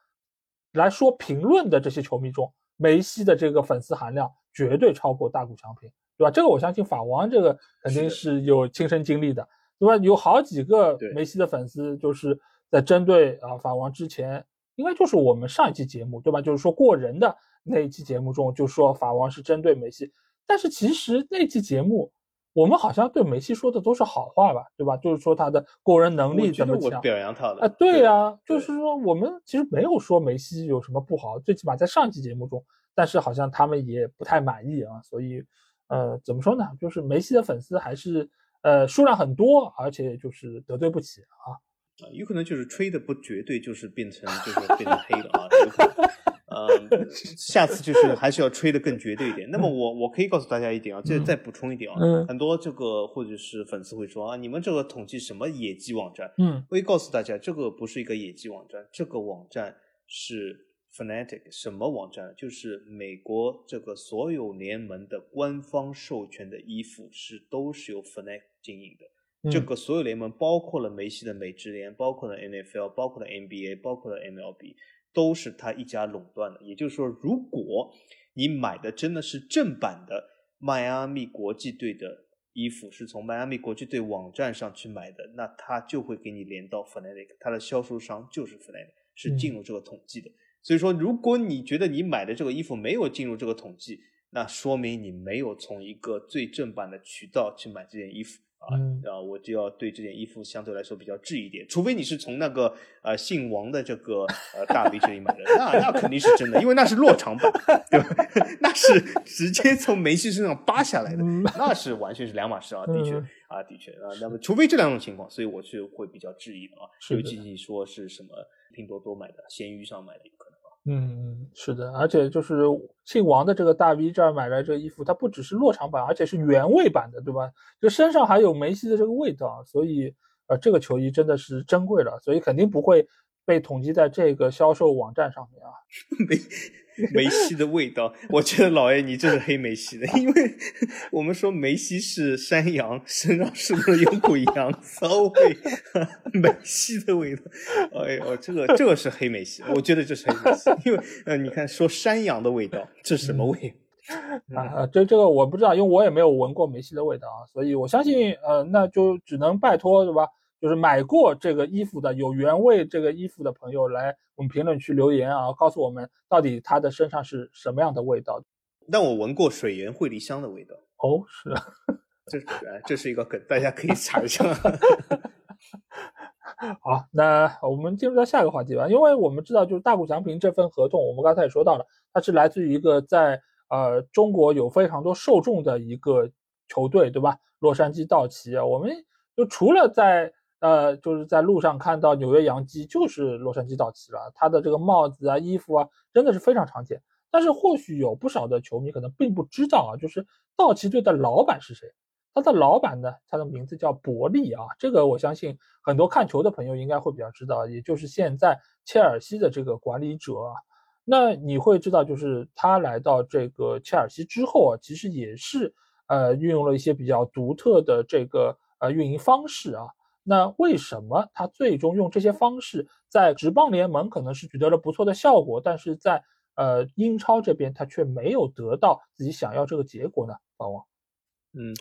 来说评论的这些球迷中，梅西的这个粉丝含量绝对超过大谷翔平，对吧？这个我相信法王这个肯定是有亲身经历的。对吧？有好几个梅西的粉丝就是在针对啊法王之前，应该就是我们上一期节目对吧？就是说过人的那一期节目中，就说法王是针对梅西，但是其实那期节目我们好像对梅西说的都是好话吧？对吧？就是说他的过人能力怎么强，表扬他的啊？对呀，就是说我们其实没有说梅西有什么不好，最起码在上期节目中，但是好像他们也不太满意啊，所以呃，怎么说呢？就是梅西的粉丝还是。呃，数量很多，而且就是得罪不起啊。啊，有可能就是吹的不绝对，就是变成就是变成黑了啊。有可能，呃，下次就是还是要吹的更绝对一点。那么我我可以告诉大家一点啊，这再补充一点啊，很多这个或者是粉丝会说啊，你们这个统计什么野鸡网站？嗯，我会告诉大家，这个不是一个野鸡网站，这个网站是。Fnatic 什么网站？就是美国这个所有联盟的官方授权的衣服是都是由 Fnatic 经营的。这个所有联盟包括了梅西的美职联，包括了 NFL，包括了 NBA，包括了 MLB，都是他一家垄断的。也就是说，如果你买的真的是正版的迈阿密国际队的衣服，是从迈阿密国际队网站上去买的，那他就会给你连到 Fnatic，他的销售商就是 Fnatic，是进入这个统计的。所以说，如果你觉得你买的这个衣服没有进入这个统计，那说明你没有从一个最正版的渠道去买这件衣服啊，啊，我就要对这件衣服相对来说比较质疑点。除非你是从那个呃姓王的这个呃大 V 这里买的，那那肯定是真的，因为那是落场版，对吧？那是直接从梅西身上扒下来的，那是完全是两码事啊，的确啊，的确啊。那么，除非这两种情况，所以我是会比较质疑的啊，尤其你说是什么拼多多买的、闲鱼上买的。嗯，是的，而且就是姓王的这个大 V 这儿买来这衣服，它不只是落场版，而且是原味版的，对吧？就身上还有梅西的这个味道，所以呃，这个球衣真的是珍贵了，所以肯定不会被统计在这个销售网站上面啊。梅 梅西的味道。我觉得老 A 你就是黑梅西的，因为我们说梅西是山羊，身上是不是有股羊骚味？梅西的味道，哎呦，这个这个是黑梅西，我觉得这是黑梅西，因为呃，你看说山羊的味道，这是什么味？啊，这这个我不知道，因为我也没有闻过梅西的味道啊，所以我相信，呃，那就只能拜托，对吧？就是买过这个衣服的有原味这个衣服的朋友来我们评论区留言啊，告诉我们到底他的身上是什么样的味道。但我闻过水源惠梨香的味道。哦，是，这哎，这是一个梗，大家可以查一下。好，那我们进入到下一个话题吧，因为我们知道，就是大谷翔平这份合同，我们刚才也说到了，它是来自于一个在呃中国有非常多受众的一个球队，对吧？洛杉矶道奇啊，我们就除了在呃，就是在路上看到纽约洋基，就是洛杉矶道奇了。他的这个帽子啊、衣服啊，真的是非常常见。但是或许有不少的球迷可能并不知道啊，就是道奇队的老板是谁？他的老板呢，他的名字叫伯利啊。这个我相信很多看球的朋友应该会比较知道，也就是现在切尔西的这个管理者啊。那你会知道，就是他来到这个切尔西之后啊，其实也是呃运用了一些比较独特的这个呃运营方式啊。那为什么他最终用这些方式在职棒联盟可能是取得了不错的效果，但是在呃英超这边他却没有得到自己想要这个结果呢？王王。嗯，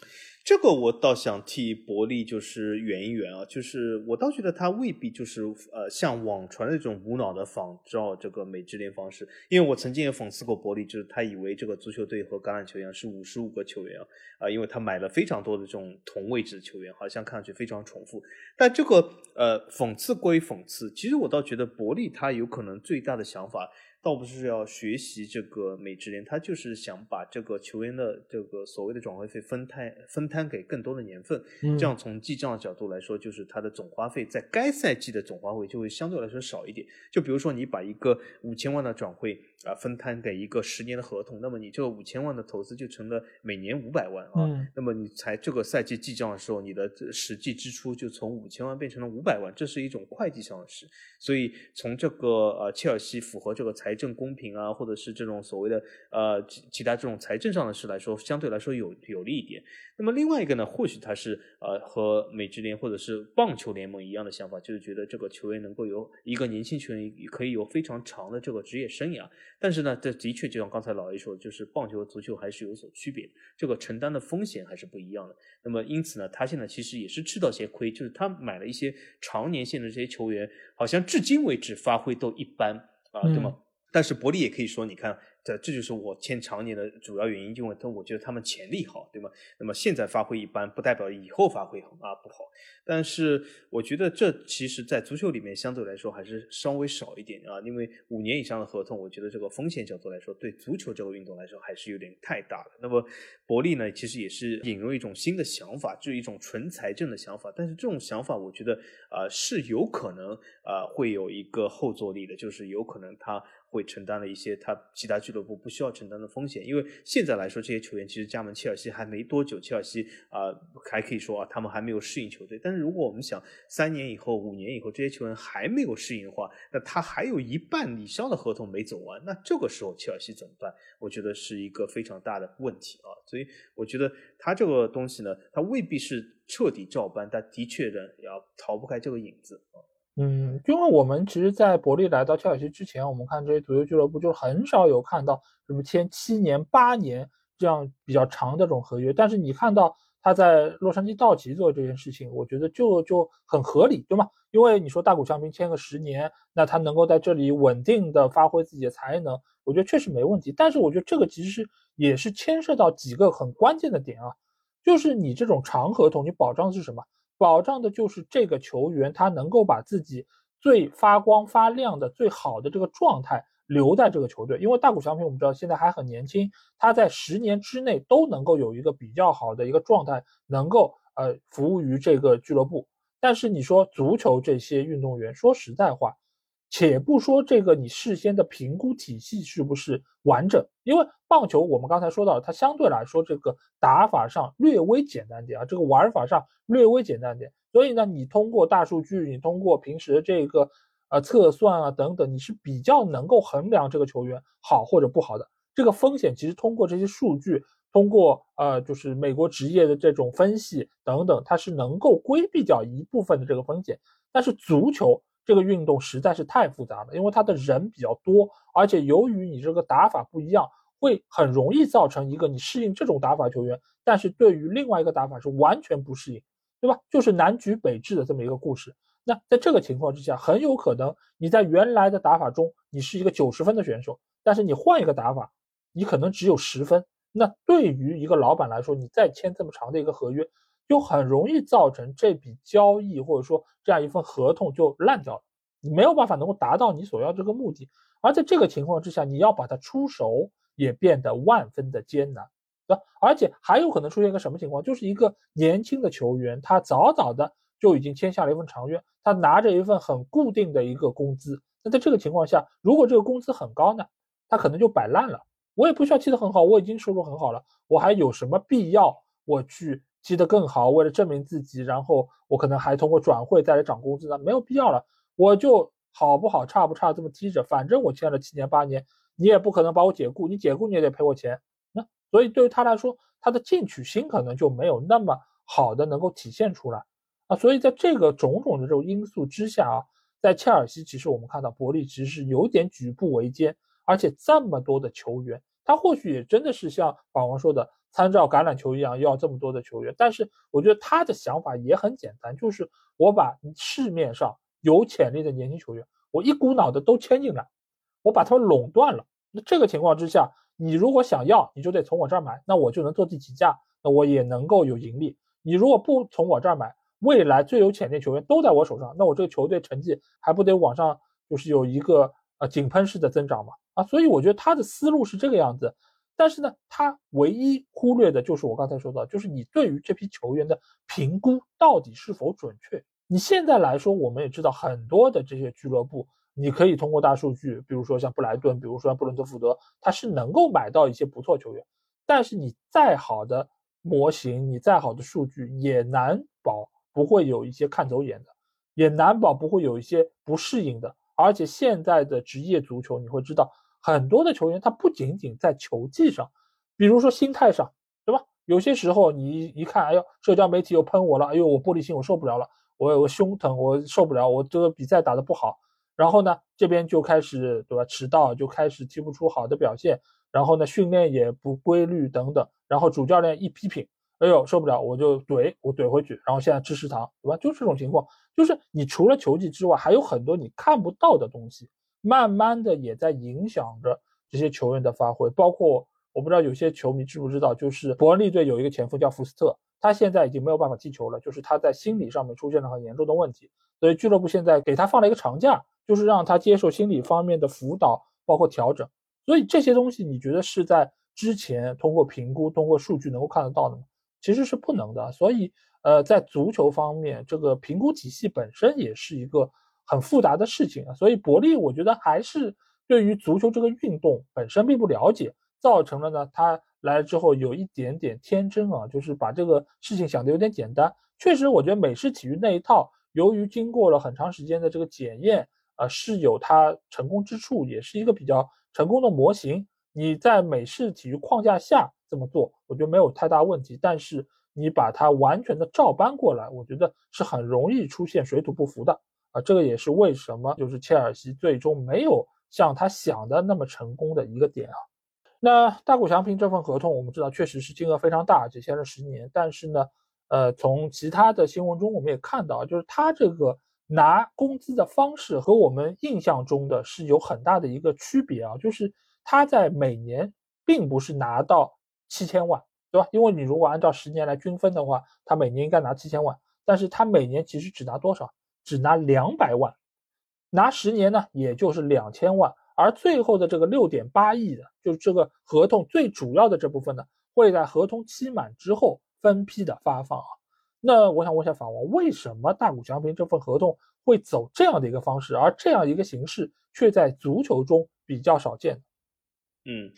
这个我倒想替伯利就是圆一圆啊，就是我倒觉得他未必就是呃像网传的这种无脑的仿照这个美职联方式，因为我曾经也讽刺过伯利，就是他以为这个足球队和橄榄球一样是五十五个球员啊，啊，因为他买了非常多的这种同位置的球员，好像看上去非常重复。但这个呃讽刺归讽刺，其实我倒觉得伯利他有可能最大的想法。倒不是要学习这个美职联，他就是想把这个球员的这个所谓的转会费分摊分摊给更多的年份，这样从记账的角度来说，就是他的总花费在该赛季的总花费就会相对来说少一点。就比如说你把一个五千万的转会。啊，分摊给一个十年的合同，那么你这个五千万的投资就成了每年五百万啊。那么你才这个赛季记账的时候，你的实际支出就从五千万变成了五百万，这是一种会计上的事。所以从这个呃切尔西符合这个财财政公平啊，或者是这种所谓的呃其其他这种财政上的事来说，相对来说有有利一点。那么另外一个呢，或许他是呃和美职联或者是棒球联盟一样的想法，就是觉得这个球员能够有一个年轻球员可以有非常长的这个职业生涯。但是呢，这的确就像刚才老 A 说，就是棒球和足球还是有所区别，这个承担的风险还是不一样的。那么因此呢，他现在其实也是吃到些亏，就是他买了一些长年限的这些球员，好像至今为止发挥都一般啊，对吗？但是伯利也可以说，你看。这这就是我签常年的主要原因，因为他我觉得他们潜力好，对吗？那么现在发挥一般，不代表以后发挥啊不好。但是我觉得这其实，在足球里面相对来说还是稍微少一点啊，因为五年以上的合同，我觉得这个风险角度来说，对足球这个运动来说还是有点太大了。那么伯利呢，其实也是引入一种新的想法，就是一种纯财政的想法。但是这种想法，我觉得啊是有可能啊会有一个后坐力的，就是有可能他。会承担了一些他其他俱乐部不需要承担的风险，因为现在来说，这些球员其实加盟切尔西还没多久，切尔西啊还可以说啊，他们还没有适应球队。但是如果我们想三年以后、五年以后，这些球员还没有适应的话，那他还有一半以上的合同没走完，那这个时候切尔西怎么办？我觉得是一个非常大的问题啊。所以我觉得他这个东西呢，他未必是彻底照搬，但的确的要逃不开这个影子啊。嗯，因为我们其实，在伯利来到切尔西之前，我们看这些足球俱乐部，就很少有看到什么签七年、八年这样比较长的这种合约。但是你看到他在洛杉矶道奇做这件事情，我觉得就就很合理，对吗？因为你说大谷翔平签个十年，那他能够在这里稳定的发挥自己的才能，我觉得确实没问题。但是我觉得这个其实是也是牵涉到几个很关键的点啊，就是你这种长合同，你保障的是什么？保障的就是这个球员，他能够把自己最发光发亮的、最好的这个状态留在这个球队。因为大谷翔平，我们知道现在还很年轻，他在十年之内都能够有一个比较好的一个状态，能够呃服务于这个俱乐部。但是你说足球这些运动员，说实在话。且不说这个，你事先的评估体系是不是完整？因为棒球，我们刚才说到，它相对来说这个打法上略微简单点啊，这个玩法上略微简单点。所以呢，你通过大数据，你通过平时这个呃测算啊等等，你是比较能够衡量这个球员好或者不好的。这个风险其实通过这些数据，通过呃就是美国职业的这种分析等等，它是能够规避掉一部分的这个风险。但是足球这个运动实在是太复杂了，因为它的人比较多，而且由于你这个打法不一样，会很容易造成一个你适应这种打法球员，但是对于另外一个打法是完全不适应，对吧？就是南橘北枳的这么一个故事。那在这个情况之下，很有可能你在原来的打法中你是一个九十分的选手，但是你换一个打法，你可能只有十分。那对于一个老板来说，你再签这么长的一个合约。就很容易造成这笔交易或者说这样一份合同就烂掉了，你没有办法能够达到你所要这个目的，而在这个情况之下，你要把它出手也变得万分的艰难，对吧？而且还有可能出现一个什么情况，就是一个年轻的球员，他早早的就已经签下了一份长约，他拿着一份很固定的一个工资，那在这个情况下，如果这个工资很高呢，他可能就摆烂了，我也不需要踢得很好，我已经收入很好了，我还有什么必要我去？踢得更好，为了证明自己，然后我可能还通过转会再来涨工资呢，没有必要了。我就好不好差不差这么踢着，反正我签了七年八年，你也不可能把我解雇，你解雇你也得赔我钱。那所以对于他来说，他的进取心可能就没有那么好的能够体现出来啊。所以在这个种种的这种因素之下啊，在切尔西其实我们看到伯利其实是有点举步维艰，而且这么多的球员，他或许也真的是像法王说的。参照橄榄球一样要这么多的球员，但是我觉得他的想法也很简单，就是我把市面上有潜力的年轻球员，我一股脑的都签进来，我把他们垄断了。那这个情况之下，你如果想要，你就得从我这儿买，那我就能做第几价，那我也能够有盈利。你如果不从我这儿买，未来最有潜力球员都在我手上，那我这个球队成绩还不得往上，就是有一个呃井喷式的增长嘛？啊，所以我觉得他的思路是这个样子。但是呢，他唯一忽略的就是我刚才说到，就是你对于这批球员的评估到底是否准确。你现在来说，我们也知道很多的这些俱乐部，你可以通过大数据，比如说像布莱顿，比如说像布伦特福德，他是能够买到一些不错球员。但是你再好的模型，你再好的数据，也难保不会有一些看走眼的，也难保不会有一些不适应的。而且现在的职业足球，你会知道。很多的球员，他不仅仅在球技上，比如说心态上，对吧？有些时候你一看，哎呦，社交媒体又喷我了，哎呦，我玻璃心，我受不了了，我我胸疼，我受不了，我这个比赛打得不好，然后呢，这边就开始，对吧？迟到就开始踢不出好的表现，然后呢，训练也不规律等等，然后主教练一批评，哎呦，受不了，我就怼，我怼回去，然后现在吃食堂，对吧？就这种情况，就是你除了球技之外，还有很多你看不到的东西。慢慢的也在影响着这些球员的发挥，包括我不知道有些球迷知不知道，就是伯恩利队有一个前锋叫福斯特，他现在已经没有办法踢球了，就是他在心理上面出现了很严重的问题，所以俱乐部现在给他放了一个长假，就是让他接受心理方面的辅导，包括调整。所以这些东西你觉得是在之前通过评估、通过数据能够看得到的吗？其实是不能的。所以，呃，在足球方面，这个评估体系本身也是一个。很复杂的事情啊，所以伯利我觉得还是对于足球这个运动本身并不了解，造成了呢他来之后有一点点天真啊，就是把这个事情想的有点简单。确实，我觉得美式体育那一套，由于经过了很长时间的这个检验啊，是有它成功之处，也是一个比较成功的模型。你在美式体育框架下这么做，我觉得没有太大问题。但是你把它完全的照搬过来，我觉得是很容易出现水土不服的。啊，这个也是为什么就是切尔西最终没有像他想的那么成功的一个点啊。那大谷翔平这份合同，我们知道确实是金额非常大，只签了十年。但是呢，呃，从其他的新闻中我们也看到，就是他这个拿工资的方式和我们印象中的是有很大的一个区别啊。就是他在每年并不是拿到七千万，对吧？因为你如果按照十年来均分的话，他每年应该拿七千万，但是他每年其实只拿多少？只拿两百万，拿十年呢，也就是两千万，而最后的这个六点八亿的，就是这个合同最主要的这部分呢，会在合同期满之后分批的发放啊。那我想问一下法王，为什么大谷翔平这份合同会走这样的一个方式，而这样一个形式却在足球中比较少见？嗯，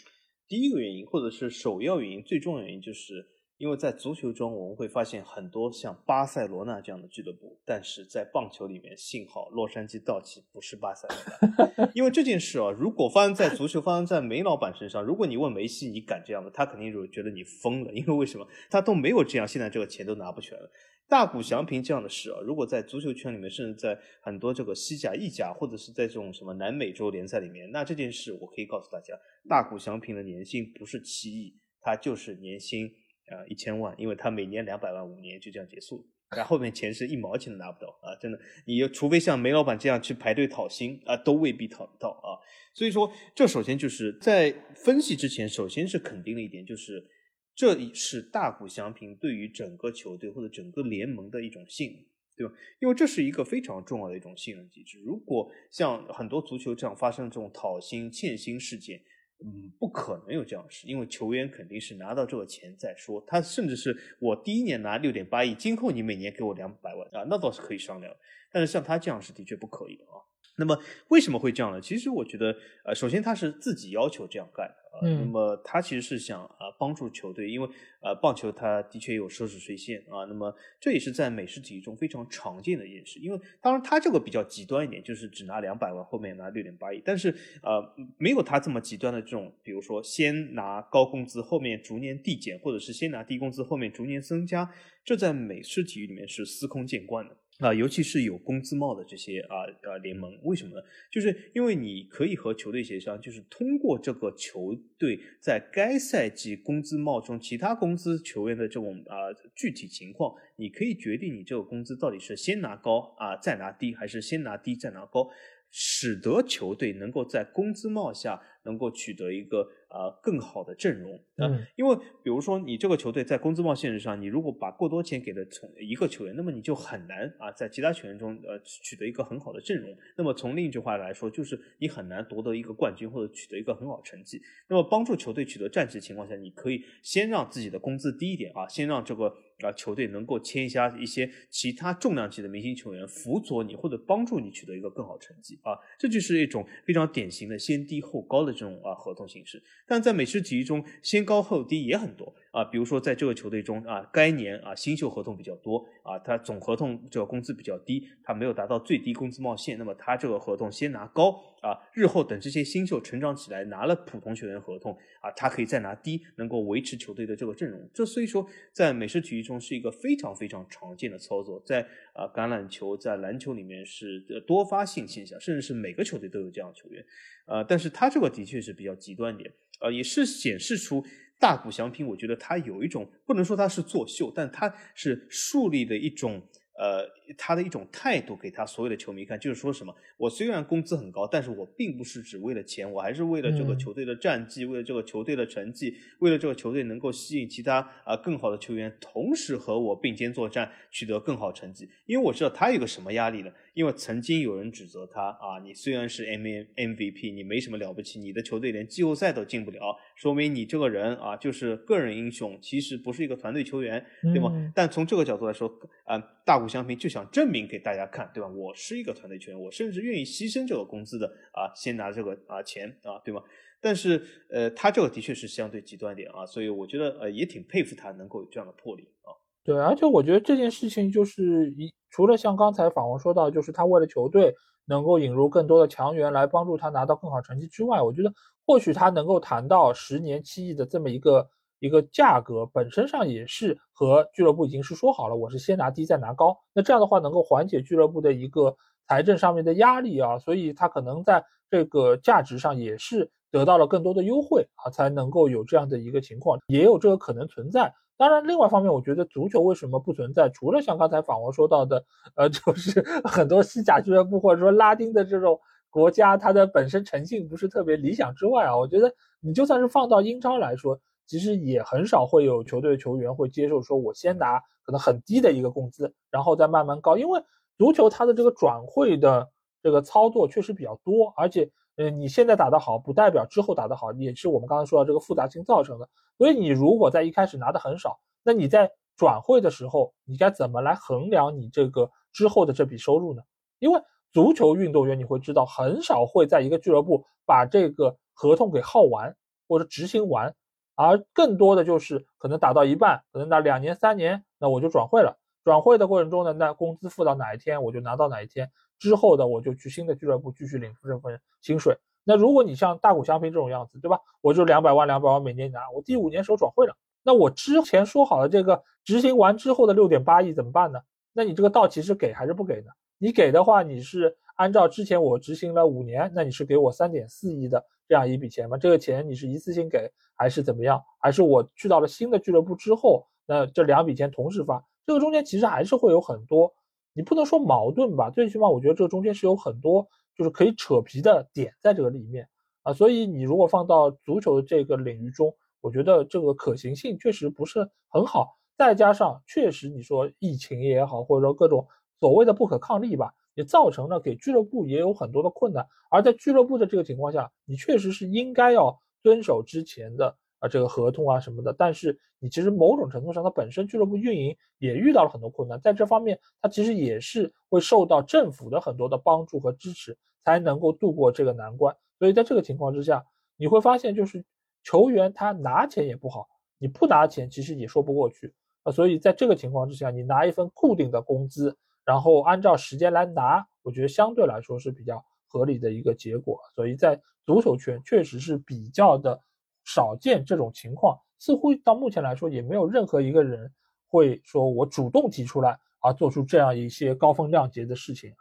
第一个原因或者是首要原因，最重要原因就是。因为在足球中，我们会发现很多像巴塞罗那这样的俱乐部，但是在棒球里面，幸好洛杉矶道奇不是巴塞罗那。因为这件事啊，如果发生在足球，发生在梅老板身上，如果你问梅西，你敢这样吗？他肯定就觉得你疯了。因为为什么？他都没有这样，现在这个钱都拿不全了。大谷翔平这样的事啊，如果在足球圈里面，甚至在很多这个西甲、意甲，或者是在这种什么南美洲联赛里面，那这件事我可以告诉大家，大谷翔平的年薪不是七亿，他就是年薪。啊，一千万，因为他每年两百万，五年就这样结束，然后面钱是一毛钱都拿不到啊！真的，你除非像梅老板这样去排队讨薪啊，都未必讨得到啊。所以说，这首先就是在分析之前，首先是肯定的一点，就是这是大谷翔平对于整个球队或者整个联盟的一种信任，对吧？因为这是一个非常重要的一种信任机制。如果像很多足球这样发生这种讨薪欠薪事件，嗯，不可能有这样的事，因为球员肯定是拿到这个钱再说。他甚至是我第一年拿六点八亿，今后你每年给我两百万啊，那倒是可以商量。但是像他这样是的确不可以的啊。那么为什么会这样呢？其实我觉得，呃，首先他是自己要求这样干的啊。那么他其实是想啊帮助球队，因为呃棒球它的确有奢侈税线啊。那么这也是在美式体育中非常常见的一件事。因为当然他这个比较极端一点，就是只拿两百万，后面拿六点八亿。但是呃没有他这么极端的这种，比如说先拿高工资，后面逐年递减，或者是先拿低工资，后面逐年增加，这在美式体育里面是司空见惯的。啊，尤其是有工资帽的这些啊啊联盟，为什么呢？就是因为你可以和球队协商，就是通过这个球队在该赛季工资帽中其他工资球员的这种啊具体情况，你可以决定你这个工资到底是先拿高啊再拿低，还是先拿低再拿高，使得球队能够在工资帽下能够取得一个。啊，更好的阵容啊，因为比如说你这个球队在工资帽限制上，你如果把过多钱给了从一个球员，那么你就很难啊，在其他球员中呃取得一个很好的阵容。那么从另一句话来说，就是你很难夺得一个冠军或者取得一个很好成绩。那么帮助球队取得战绩的情况下，你可以先让自己的工资低一点啊，先让这个啊球队能够签一下一些其他重量级的明星球员辅佐你或者帮助你取得一个更好成绩啊，这就是一种非常典型的先低后高的这种啊合同形式。但在美式体育中，先高后低也很多啊。比如说，在这个球队中啊，该年啊新秀合同比较多啊，他总合同这个工资比较低，他没有达到最低工资帽线，那么他这个合同先拿高啊，日后等这些新秀成长起来，拿了普通球员合同啊，他可以再拿低，能够维持球队的这个阵容。这所以说，在美式体育中是一个非常非常常见的操作，在啊橄榄球、在篮球里面是多发性现象，甚至是每个球队都有这样的球员。呃，但是他这个的确是比较极端点。呃，也是显示出大谷翔平，我觉得他有一种不能说他是作秀，但他是树立的一种。呃，他的一种态度给他所有的球迷看，就是说什么，我虽然工资很高，但是我并不是只为了钱，我还是为了这个球队的战绩，为了这个球队的成绩，为了这个球队能够吸引其他啊更好的球员，同时和我并肩作战，取得更好成绩。因为我知道他有个什么压力呢？因为曾经有人指责他啊，你虽然是 M M M V P，你没什么了不起，你的球队连季后赛都进不了，说明你这个人啊就是个人英雄，其实不是一个团队球员，对吗？但从这个角度来说，啊，大。谷翔平就想证明给大家看，对吧？我是一个团队球员，我甚至愿意牺牲这个工资的啊，先拿这个啊钱啊，对吗？但是呃，他这个的确是相对极端点啊，所以我觉得呃也挺佩服他能够有这样的魄力啊。对，而且我觉得这件事情就是一除了像刚才访问说到，就是他为了球队能够引入更多的强援来帮助他拿到更好成绩之外，我觉得或许他能够谈到十年七亿的这么一个。一个价格本身上也是和俱乐部已经是说好了，我是先拿低再拿高，那这样的话能够缓解俱乐部的一个财政上面的压力啊，所以他可能在这个价值上也是得到了更多的优惠啊，才能够有这样的一个情况，也有这个可能存在。当然，另外一方面，我觉得足球为什么不存在？除了像刚才访问说到的，呃，就是很多西甲俱乐部或者说拉丁的这种国家，它的本身诚信不是特别理想之外啊，我觉得你就算是放到英超来说。其实也很少会有球队球员会接受说，我先拿可能很低的一个工资，然后再慢慢高，因为足球它的这个转会的这个操作确实比较多，而且，嗯，你现在打得好，不代表之后打得好，也是我们刚才说到这个复杂性造成的。所以你如果在一开始拿的很少，那你在转会的时候，你该怎么来衡量你这个之后的这笔收入呢？因为足球运动员你会知道，很少会在一个俱乐部把这个合同给耗完或者执行完。而更多的就是可能打到一半，可能打两年三年，那我就转会了。转会的过程中呢，那工资付到哪一天我就拿到哪一天，之后的我就去新的俱乐部继续领这份薪水。那如果你像大谷翔平这种样子，对吧？我就两百万两百万每年拿，我第五年时候转会了，那我之前说好的这个执行完之后的六点八亿怎么办呢？那你这个到期是给还是不给呢？你给的话，你是按照之前我执行了五年，那你是给我三点四亿的这样一笔钱吗？这个钱你是一次性给还是怎么样？还是我去到了新的俱乐部之后，那这两笔钱同时发？这个中间其实还是会有很多，你不能说矛盾吧？最起码我觉得这中间是有很多就是可以扯皮的点在这个里面啊。所以你如果放到足球这个领域中，我觉得这个可行性确实不是很好。再加上确实你说疫情也好，或者说各种所谓的不可抗力吧，也造成了给俱乐部也有很多的困难。而在俱乐部的这个情况下，你确实是应该要遵守之前的。啊，这个合同啊什么的，但是你其实某种程度上，它本身俱乐部运营也遇到了很多困难，在这方面，它其实也是会受到政府的很多的帮助和支持，才能够度过这个难关。所以在这个情况之下，你会发现，就是球员他拿钱也不好，你不拿钱其实也说不过去啊。所以在这个情况之下，你拿一份固定的工资，然后按照时间来拿，我觉得相对来说是比较合理的一个结果。所以在足球圈确实是比较的。少见这种情况，似乎到目前来说也没有任何一个人会说我主动提出来而做出这样一些高风亮节的事情。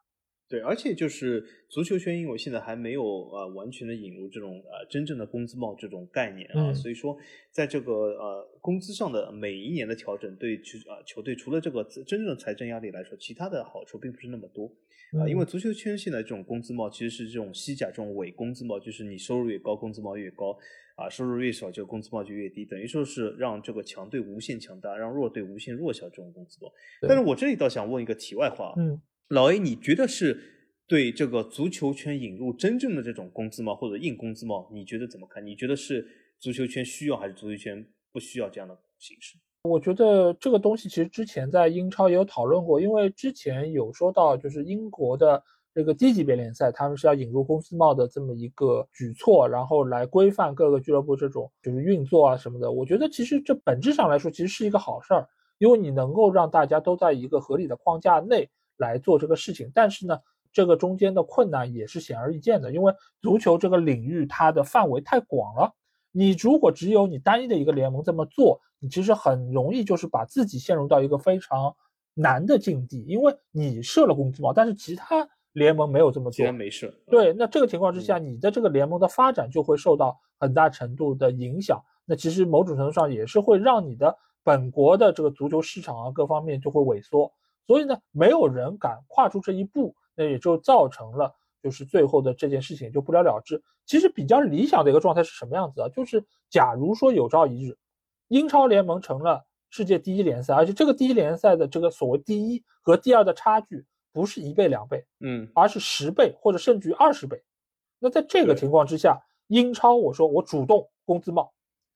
对，而且就是足球圈，因为现在还没有呃完全的引入这种呃真正的工资帽这种概念啊，所以说在这个呃工资上的每一年的调整，对球啊球队除了这个真正的财政压力来说，其他的好处并不是那么多啊。因为足球圈现在这种工资帽其实是这种西甲这种伪工资帽，就是你收入越高，工资帽越高啊，收入越少，就工资帽就越低，等于说是让这个强队无限强大，让弱队无限弱小这种工资帽。但是我这里倒想问一个题外话，嗯。老 A，你觉得是对这个足球圈引入真正的这种工资帽或者硬工资帽？你觉得怎么看？你觉得是足球圈需要还是足球圈不需要这样的形式？我觉得这个东西其实之前在英超也有讨论过，因为之前有说到就是英国的这个低级别联赛，他们是要引入工资帽的这么一个举措，然后来规范各个俱乐部这种就是运作啊什么的。我觉得其实这本质上来说其实是一个好事儿，因为你能够让大家都在一个合理的框架内。来做这个事情，但是呢，这个中间的困难也是显而易见的，因为足球这个领域它的范围太广了。你如果只有你单一的一个联盟这么做，你其实很容易就是把自己陷入到一个非常难的境地，因为你设了工资帽，但是其他联盟没有这么做，既然没事，对，那这个情况之下，你的这个联盟的发展就会受到很大程度的影响。那其实某种程度上也是会让你的本国的这个足球市场啊各方面就会萎缩。所以呢，没有人敢跨出这一步，那也就造成了，就是最后的这件事情就不了了之。其实比较理想的一个状态是什么样子啊？就是假如说有朝一日，英超联盟成了世界第一联赛，而且这个第一联赛的这个所谓第一和第二的差距不是一倍两倍，嗯，而是十倍或者甚至于二十倍。那在这个情况之下，英超我说我主动工资帽，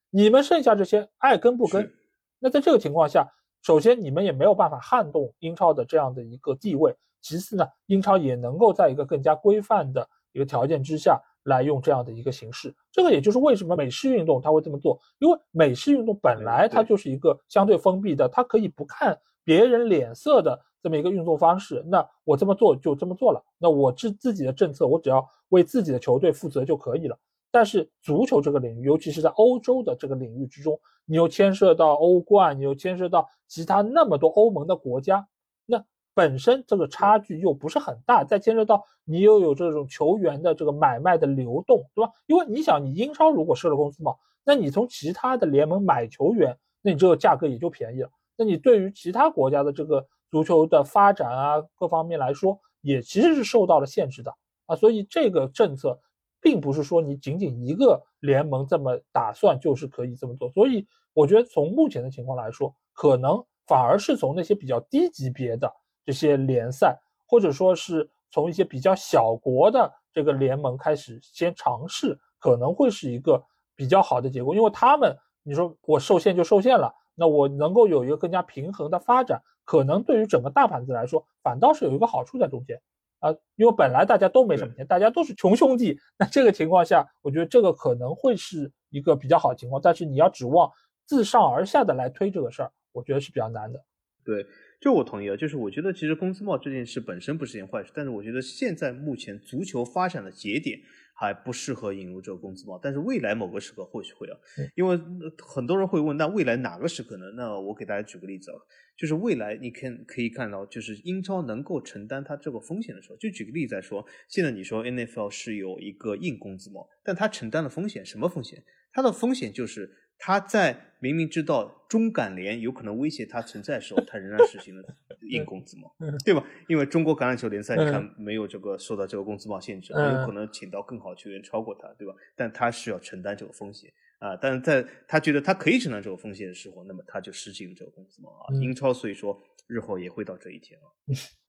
你们剩下这些爱跟不跟？那在这个情况下。首先，你们也没有办法撼动英超的这样的一个地位。其次呢，英超也能够在一个更加规范的一个条件之下来用这样的一个形式。这个也就是为什么美式运动它会这么做，因为美式运动本来它就是一个相对封闭的，它可以不看别人脸色的这么一个运作方式。那我这么做就这么做了，那我自自己的政策，我只要为自己的球队负责就可以了。但是足球这个领域，尤其是在欧洲的这个领域之中，你又牵涉到欧冠，你又牵涉到其他那么多欧盟的国家，那本身这个差距又不是很大，再牵涉到你又有这种球员的这个买卖的流动，对吧？因为你想，你英超如果设了公司嘛，那你从其他的联盟买球员，那你这个价格也就便宜了。那你对于其他国家的这个足球的发展啊，各方面来说，也其实是受到了限制的啊。所以这个政策。并不是说你仅仅一个联盟这么打算就是可以这么做，所以我觉得从目前的情况来说，可能反而是从那些比较低级别的这些联赛，或者说是从一些比较小国的这个联盟开始先尝试，可能会是一个比较好的结果，因为他们你说我受限就受限了，那我能够有一个更加平衡的发展，可能对于整个大盘子来说，反倒是有一个好处在中间。啊，因为本来大家都没什么钱，大家都是穷兄弟，那这个情况下，我觉得这个可能会是一个比较好的情况。但是你要指望自上而下的来推这个事儿，我觉得是比较难的。对，这我同意啊。就是我觉得其实工资帽这件事本身不是件坏事，但是我觉得现在目前足球发展的节点还不适合引入这个工资帽。但是未来某个时刻或许会啊，因为很多人会问，那未来哪个时刻呢？那我给大家举个例子啊。就是未来你看可以看到，就是英超能够承担它这个风险的时候，就举个例子来说，现在你说 N F L 是有一个硬工资帽，但它承担了风险，什么风险？它的风险就是它在明明知道中感联有可能威胁他存在的时候，他仍然实行了 硬工资帽，对吧？因为中国橄榄球联赛你看没有这个受到这个工资帽限制，有可能请到更好球员超过他，对吧？但他是要承担这个风险。啊，但是在他觉得他可以承担这个风险的时候，那么他就实行了这个工资帽啊。英超所以说日后也会到这一天啊。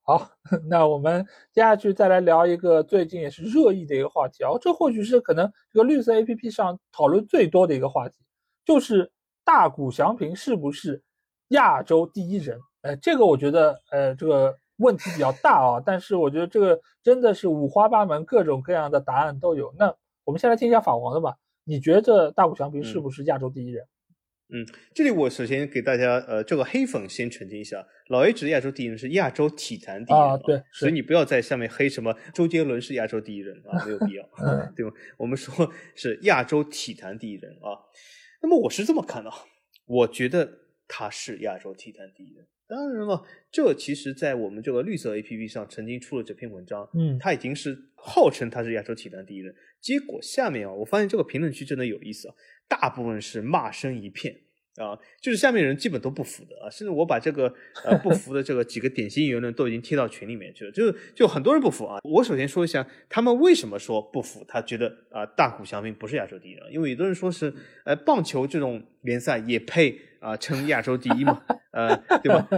好，那我们接下去再来聊一个最近也是热议的一个话题啊，这或许是可能这个绿色 A P P 上讨论最多的一个话题，就是大谷翔平是不是亚洲第一人？呃，这个我觉得呃这个问题比较大啊，但是我觉得这个真的是五花八门，各种各样的答案都有。那我们先来听一下法王的吧。你觉得大谷翔平是不是亚洲第一人？嗯，这里我首先给大家呃，这个黑粉先澄清一下，老 A 指的亚洲第一人是亚洲体坛第一人啊，对，所以你不要在下面黑什么周杰伦是亚洲第一人啊，没有必要，对吧？我们说是亚洲体坛第一人啊。那么我是这么看的，我觉得他是亚洲体坛第一人。当然了，这其实，在我们这个绿色 A P P 上曾经出了这篇文章，嗯，他已经是号称他是亚洲体坛第一人。结果下面啊，我发现这个评论区真的有意思啊，大部分是骂声一片啊，就是下面人基本都不服的啊，甚至我把这个呃不服的这个几个典型言论都已经贴到群里面去了，就就很多人不服啊。我首先说一下他们为什么说不服，他觉得啊大谷翔平不是亚洲第一人，因为有的人说是呃棒球这种联赛也配。啊，称亚洲第一嘛，呃，对吧？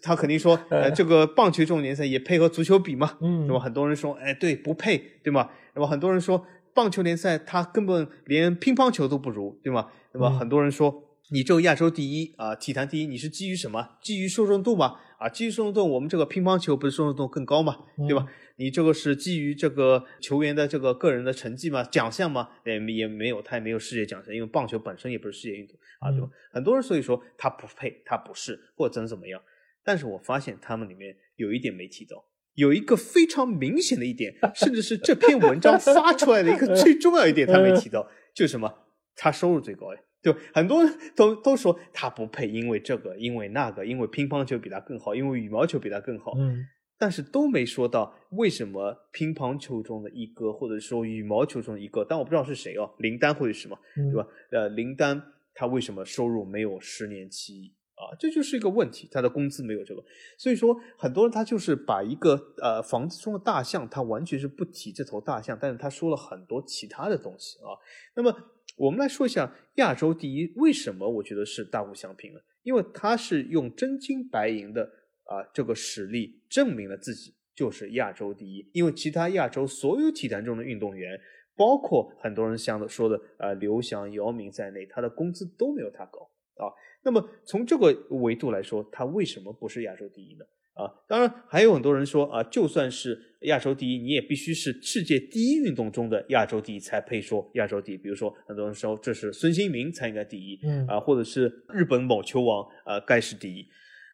他肯定说，呃，这个棒球这种联赛也配和足球比嘛，嗯，对吧？很多人说，哎，对，不配，对吧？那么很多人说，棒球联赛他根本连乒乓球都不如，对吗？那么很多人说，你这个亚洲第一啊，体坛第一，你是基于什么？基于受众度吗？啊，基于受众度，我们这个乒乓球不是受众度更高吗，对吧？你这个是基于这个球员的这个个人的成绩吗？奖项吗？也也没有，他也没有世界奖项，因为棒球本身也不是世界运动啊，对吧？很多人所以说他不配，他不是，或者怎么怎么样。但是我发现他们里面有一点没提到，有一个非常明显的一点，甚至是这篇文章发出来的一个 最重要一点，他没提到，就是什么？他收入最高呀，就很多人都都说他不配，因为这个，因为那个，因为乒乓球比他更好，因为羽毛球比他更好。嗯。但是都没说到为什么乒乓球中的一哥，或者说羽毛球中的一哥，但我不知道是谁哦，林丹或者什么，对吧？呃，林丹他为什么收入没有十年期啊？这就是一个问题，他的工资没有这个。所以说，很多人他就是把一个呃房子中的大象，他完全是不提这头大象，但是他说了很多其他的东西啊。那么我们来说一下亚洲第一，为什么我觉得是大谷翔平呢？因为他是用真金白银的。啊，这个实力证明了自己就是亚洲第一，因为其他亚洲所有体坛中的运动员，包括很多人像说的呃刘翔、姚明在内，他的工资都没有他高啊。那么从这个维度来说，他为什么不是亚洲第一呢？啊，当然还有很多人说啊，就算是亚洲第一，你也必须是世界第一运动中的亚洲第一才配说亚洲第一。比如说很多人说这是孙兴民才应该第一，嗯啊，或者是日本某球王啊该是第一。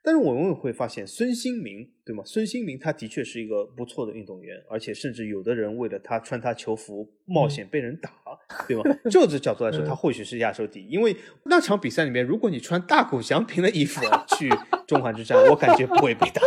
但是我们会发现，孙兴民，对吗？孙兴民他的确是一个不错的运动员，而且甚至有的人为了他穿他球服冒险被人打，对吗？这个角度来说，他或许是亚洲第一。因为那场比赛里面，如果你穿大谷翔平的衣服去中环之战，我感觉不会被打，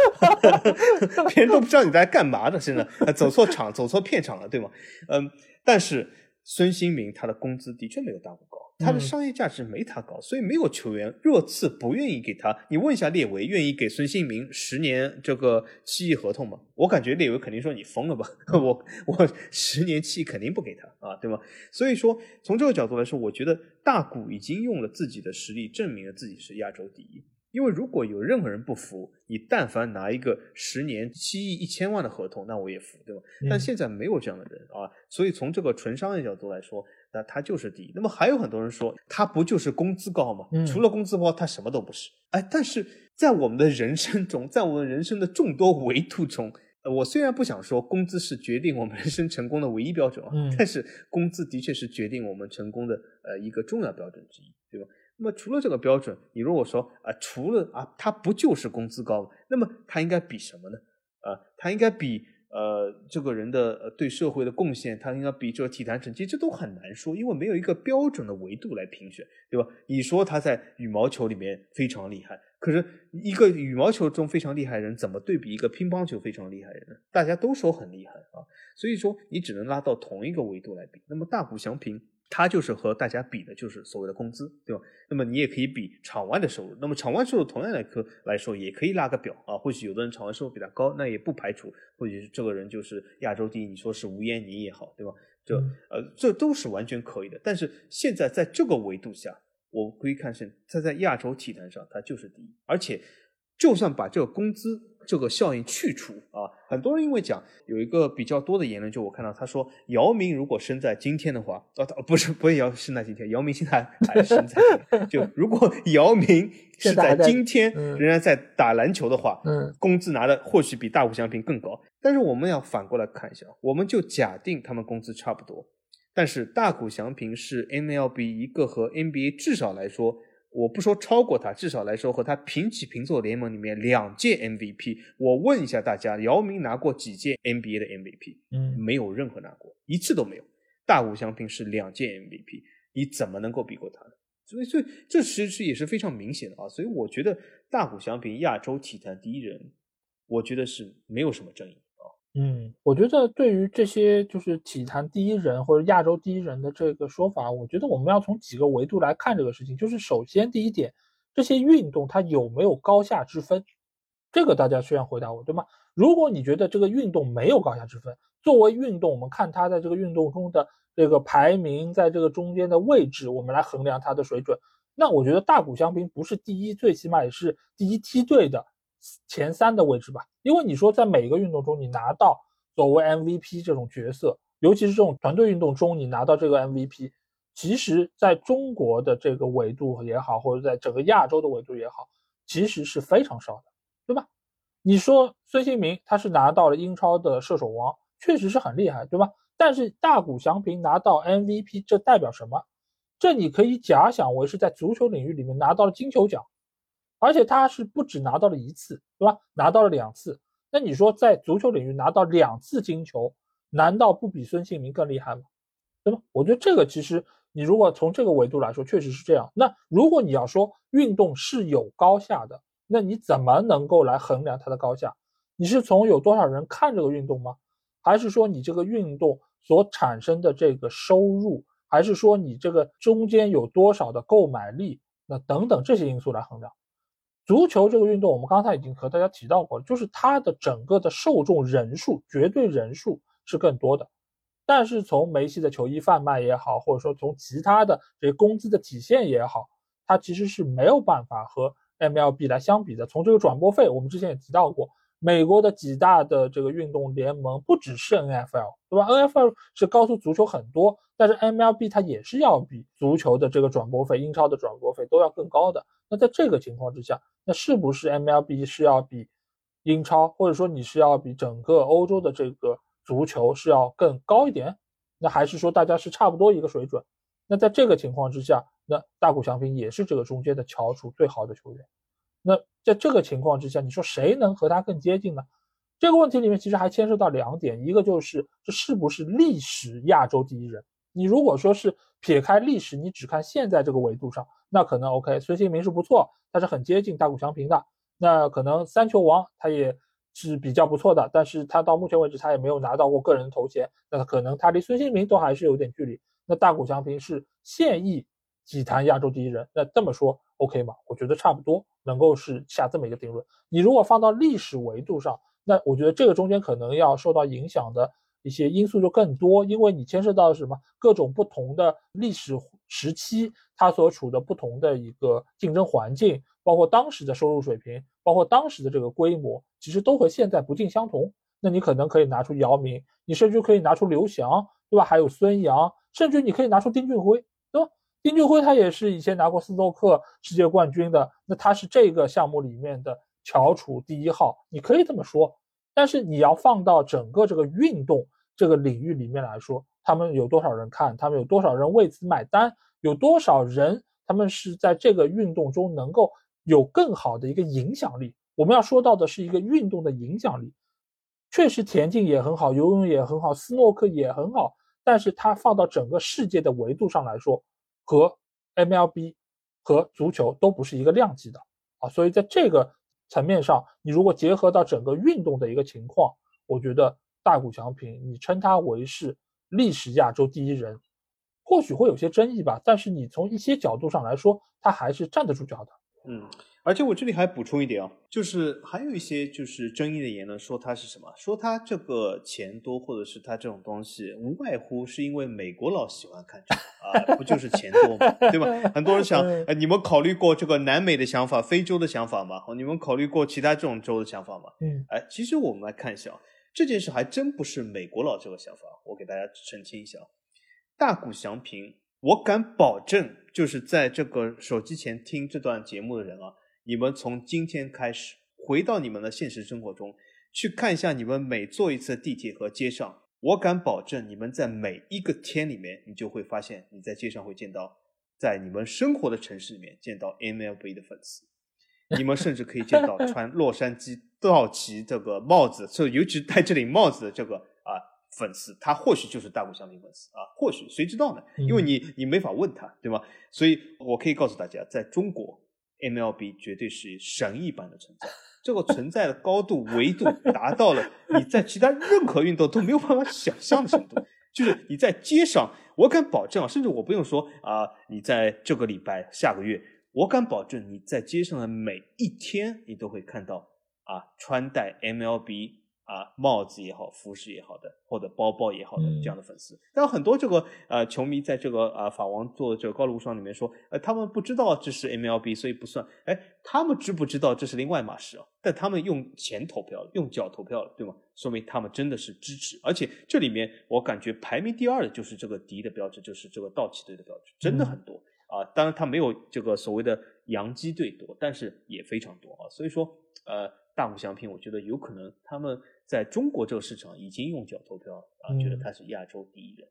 别人都不知道你在干嘛的，现在，走错场，走错片场了，对吗？嗯，但是孙兴民他的工资的确没有大谷高。他的商业价值没他高，所以没有球员热刺不愿意给他。你问一下列维，愿意给孙兴民十年这个七亿合同吗？我感觉列维肯定说你疯了吧，我我十年七亿肯定不给他啊，对吗？所以说从这个角度来说，我觉得大谷已经用了自己的实力证明了自己是亚洲第一。因为如果有任何人不服，你但凡拿一个十年七亿一千万的合同，那我也服，对吧？但现在没有这样的人啊，所以从这个纯商业角度来说，那他就是第一。那么还有很多人说，他不就是工资高吗？除了工资高，他什么都不是。哎，但是在我们的人生中，在我们人生的众多维度中，我虽然不想说工资是决定我们人生成功的唯一标准啊，但是工资的确是决定我们成功的呃一个重要标准之一，对吧？那么除了这个标准，你如果说啊，除了啊，它不就是工资高吗？那么它应该比什么呢？啊，它应该比呃这个人的对社会的贡献，他应该比这个体坛成绩，这都很难说，因为没有一个标准的维度来评选，对吧？你说他在羽毛球里面非常厉害。可是，一个羽毛球中非常厉害的人，怎么对比一个乒乓球非常厉害的人？大家都说很厉害啊，所以说你只能拉到同一个维度来比。那么大谷祥平，他就是和大家比的，就是所谓的工资，对吧？那么你也可以比场外的收入。那么场外收入同样来科来说，也可以拉个表啊。或许有的人场外收入比他高，那也不排除，或许这个人就是亚洲第一。你说是吴彦妮也好，对吧？这呃，这都是完全可以的。但是现在在这个维度下。我可以看是，他在亚洲体坛上，他就是第一。而且，就算把这个工资这个效应去除啊，很多人因为讲有一个比较多的言论，就我看到他说，姚明如果生在今天的话，啊，不是不是姚生在今天，姚明现在还生在，就如果姚明 是在今天仍然在打篮球的话，嗯，工资拿的或许比大谷翔平更高。但是我们要反过来看一下，我们就假定他们工资差不多。但是大谷翔平是 MLB 一个和 NBA 至少来说，我不说超过他，至少来说和他平起平坐联盟里面两届 MVP。我问一下大家，姚明拿过几届 NBA 的 MVP？嗯，没有任何拿过，一次都没有。大谷翔平是两届 MVP，你怎么能够比过他呢？所以，所以这其实也是非常明显的啊。所以我觉得大谷翔平亚洲体坛第一人，我觉得是没有什么争议。嗯，我觉得对于这些就是体坛第一人或者亚洲第一人的这个说法，我觉得我们要从几个维度来看这个事情。就是首先第一点，这些运动它有没有高下之分？这个大家需要回答我，对吗？如果你觉得这个运动没有高下之分，作为运动，我们看它在这个运动中的这个排名，在这个中间的位置，我们来衡量它的水准，那我觉得大谷翔平不是第一，最起码也是第一梯队的。前三的位置吧，因为你说在每个运动中你拿到所谓 MVP 这种角色，尤其是这种团队运动中你拿到这个 MVP，其实在中国的这个维度也好，或者在整个亚洲的维度也好，其实是非常少的，对吧？你说孙兴民他是拿到了英超的射手王，确实是很厉害，对吧？但是大谷翔平拿到 MVP，这代表什么？这你可以假想为是在足球领域里面拿到了金球奖。而且他是不止拿到了一次，对吧？拿到了两次。那你说在足球领域拿到两次金球，难道不比孙兴民更厉害吗？对吧？我觉得这个其实你如果从这个维度来说，确实是这样。那如果你要说运动是有高下的，那你怎么能够来衡量它的高下？你是从有多少人看这个运动吗？还是说你这个运动所产生的这个收入，还是说你这个中间有多少的购买力？那等等这些因素来衡量。足球这个运动，我们刚才已经和大家提到过了，就是它的整个的受众人数，绝对人数是更多的。但是从梅西的球衣贩卖也好，或者说从其他的这些工资的体现也好，它其实是没有办法和 MLB 来相比的。从这个转播费，我们之前也提到过，美国的几大的这个运动联盟不只是 NFL，对吧？NFL 是高出足球很多，但是 MLB 它也是要比足球的这个转播费、英超的转播费都要更高的。那在这个情况之下，那是不是 MLB 是要比英超，或者说你是要比整个欧洲的这个足球是要更高一点？那还是说大家是差不多一个水准？那在这个情况之下，那大谷翔平也是这个中间的翘楚最好的球员。那在这个情况之下，你说谁能和他更接近呢？这个问题里面其实还牵涉到两点，一个就是这是不是历史亚洲第一人？你如果说是撇开历史，你只看现在这个维度上。那可能 OK，孙兴民是不错，他是很接近大谷翔平的。那可能三球王他也是比较不错的，但是他到目前为止他也没有拿到过个人头衔。那可能他离孙兴民都还是有点距离。那大谷翔平是现役体坛亚洲第一人，那这么说 OK 吗？我觉得差不多能够是下这么一个定论。你如果放到历史维度上，那我觉得这个中间可能要受到影响的。一些因素就更多，因为你牵涉到什么各种不同的历史时期，它所处的不同的一个竞争环境，包括当时的收入水平，包括当时的这个规模，其实都和现在不尽相同。那你可能可以拿出姚明，你甚至可以拿出刘翔，对吧？还有孙杨，甚至你可以拿出丁俊晖，丁俊晖他也是以前拿过斯诺克世界冠军的，那他是这个项目里面的翘楚第一号，你可以这么说。但是你要放到整个这个运动这个领域里面来说，他们有多少人看？他们有多少人为此买单？有多少人他们是在这个运动中能够有更好的一个影响力？我们要说到的是一个运动的影响力。确实，田径也很好，游泳也很好，斯诺克也很好，但是它放到整个世界的维度上来说，和 MLB 和足球都不是一个量级的啊。所以在这个。层面上，你如果结合到整个运动的一个情况，我觉得大谷翔平，你称他为是历史亚洲第一人，或许会有些争议吧。但是你从一些角度上来说，他还是站得住脚的。嗯。而且我这里还补充一点啊，就是还有一些就是争议的言论，说他是什么？说他这个钱多，或者是他这种东西，无外乎是因为美国佬喜欢看这个啊，不就是钱多嘛，对吧？很多人想，哎，你们考虑过这个南美的想法、非洲的想法吗？你们考虑过其他这种州的想法吗？嗯，哎，其实我们来看一下，这件事还真不是美国佬这个想法，我给大家澄清一下，大谷祥平，我敢保证，就是在这个手机前听这段节目的人啊。你们从今天开始回到你们的现实生活中去看一下，你们每坐一次地铁和街上，我敢保证，你们在每一个天里面，你就会发现你在街上会见到，在你们生活的城市里面见到 MLB 的粉丝，你们甚至可以见到 穿洛杉矶道奇这个帽子，就尤其戴这顶帽子的这个啊粉丝，他或许就是大谷翔平粉丝啊，或许谁知道呢？因为你你没法问他，对吗？所以我可以告诉大家，在中国。MLB 绝对是神一般的存在，这个存在的高度维度达到了你在其他任何运动都没有办法想象的程度。就是你在街上，我敢保证，甚至我不用说啊，你在这个礼拜、下个月，我敢保证你在街上的每一天，你都会看到啊，穿戴 MLB。啊，帽子也好，服饰也好的，或者包包也好的这样的粉丝，但很多这个呃球迷在这个呃法王做这个高卢双里面说，呃，他们不知道这是 MLB，所以不算。哎，他们知不知道这是另外一码事啊？但他们用钱投票了，用脚投票了，对吗？说明他们真的是支持。而且这里面我感觉排名第二的就是这个敌的标志，就是这个道奇队的标志，真的很多啊。当然他没有这个所谓的洋基队多，但是也非常多啊。所以说，呃，大谷翔平，我觉得有可能他们。在中国这个市场已经用脚投票啊，觉得他是亚洲第一人。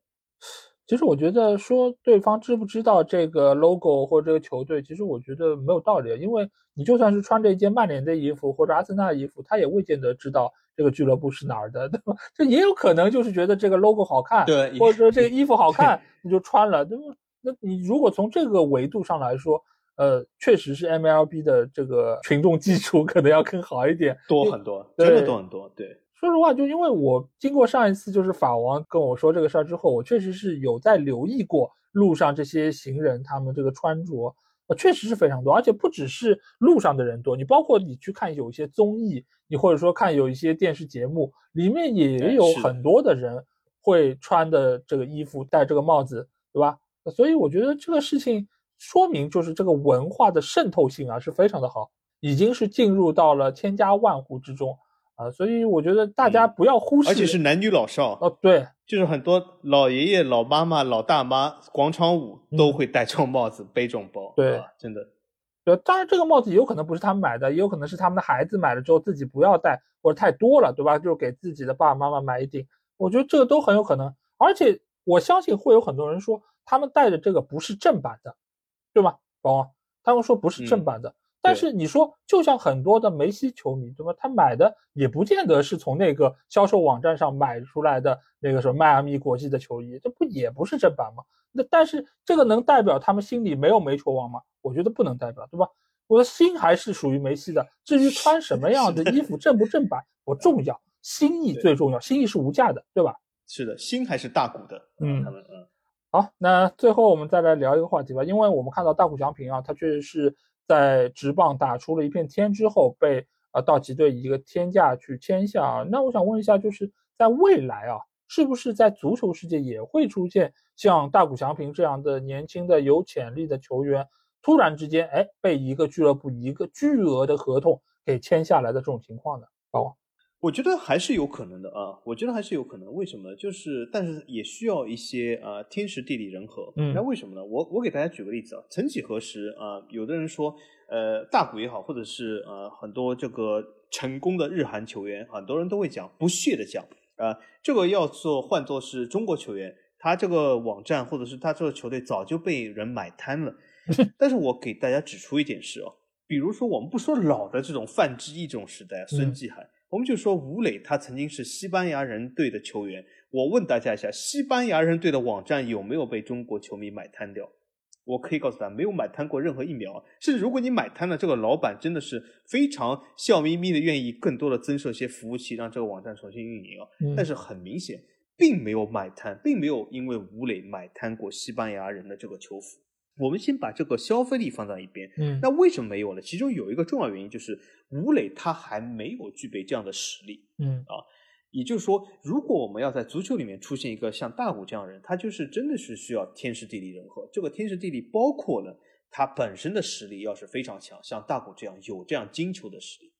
其实我觉得说对方知不知道这个 logo 或者这个球队，其实我觉得没有道理，因为你就算是穿着一件曼联的衣服或者阿森纳的衣服，他也未见得知道这个俱乐部是哪儿的，对吧？这也有可能就是觉得这个 logo 好看，对，或者说这个衣服好 看，你就穿了，对吧？那你如果从这个维度上来说，呃，确实是 MLB 的这个群众基础可能要更好一点，多很多，真的多很多，对。说实话，就因为我经过上一次就是法王跟我说这个事儿之后，我确实是有在留意过路上这些行人他们这个穿着，呃，确实是非常多，而且不只是路上的人多，你包括你去看有一些综艺，你或者说看有一些电视节目，里面也有很多的人会穿的这个衣服，戴这个帽子，对吧？所以我觉得这个事情说明就是这个文化的渗透性啊是非常的好，已经是进入到了千家万户之中。啊，所以我觉得大家不要忽视，而且是男女老少哦，对，就是很多老爷爷、老妈妈、老大妈，广场舞都会戴这种帽子、背这种包，对，真的。对，当然这个帽子也有可能不是他们买的，也有可能是他们的孩子买了之后自己不要戴，或者太多了，对吧？就是给自己的爸爸妈妈买一顶，我觉得这个都很有可能。而且我相信会有很多人说，他们戴的这个不是正版的，对吗？宝王，他们说不是正版的。但是你说，就像很多的梅西球迷，对吧？他买的也不见得是从那个销售网站上买出来的那个什么迈阿密国际的球衣，这不也不是正版吗？那但是这个能代表他们心里没有梅球王吗？我觉得不能代表，对吧？我的心还是属于梅西的。至于穿什么样的衣服正不正版不重要，心意最重要，心意是无价的，对吧？是的，心还是大股的。嗯嗯。好，那最后我们再来聊一个话题吧，因为我们看到大谷翔平啊，他确实是。在职棒打出了一片天之后，被呃道奇队以一个天价去签下啊。那我想问一下，就是在未来啊，是不是在足球世界也会出现像大谷翔平这样的年轻的有潜力的球员，突然之间哎被一个俱乐部一个巨额的合同给签下来的这种情况呢？哦。我觉得还是有可能的啊，我觉得还是有可能。为什么？就是，但是也需要一些啊天时地利人和。嗯，那为什么呢？我我给大家举个例子啊。曾几何时啊，有的人说，呃，大股也好，或者是呃很多这个成功的日韩球员，很多人都会讲不屑的讲啊，这个要做换做是中国球员，他这个网站或者是他这个球队早就被人买瘫了。但是我给大家指出一点是哦，比如说我们不说老的这种范志毅这种时代，孙继海，我们就说吴磊，他曾经是西班牙人队的球员。我问大家一下，西班牙人队的网站有没有被中国球迷买瘫掉？我可以告诉他，没有买摊过任何一秒。甚至如果你买摊了，这个老板真的是非常笑眯眯的，愿意更多的增设一些服务器，让这个网站重新运营啊。但是很明显，并没有买摊，并没有因为吴磊买摊过西班牙人的这个球服。我们先把这个消费力放在一边。嗯，那为什么没有呢？其中有一个重要原因就是吴磊他还没有具备这样的实力。嗯啊。也就是说，如果我们要在足球里面出现一个像大谷这样的人，他就是真的是需要天时地利人和。这个天时地利包括了他本身的实力要是非常强，像大谷这样有这样金球的实力，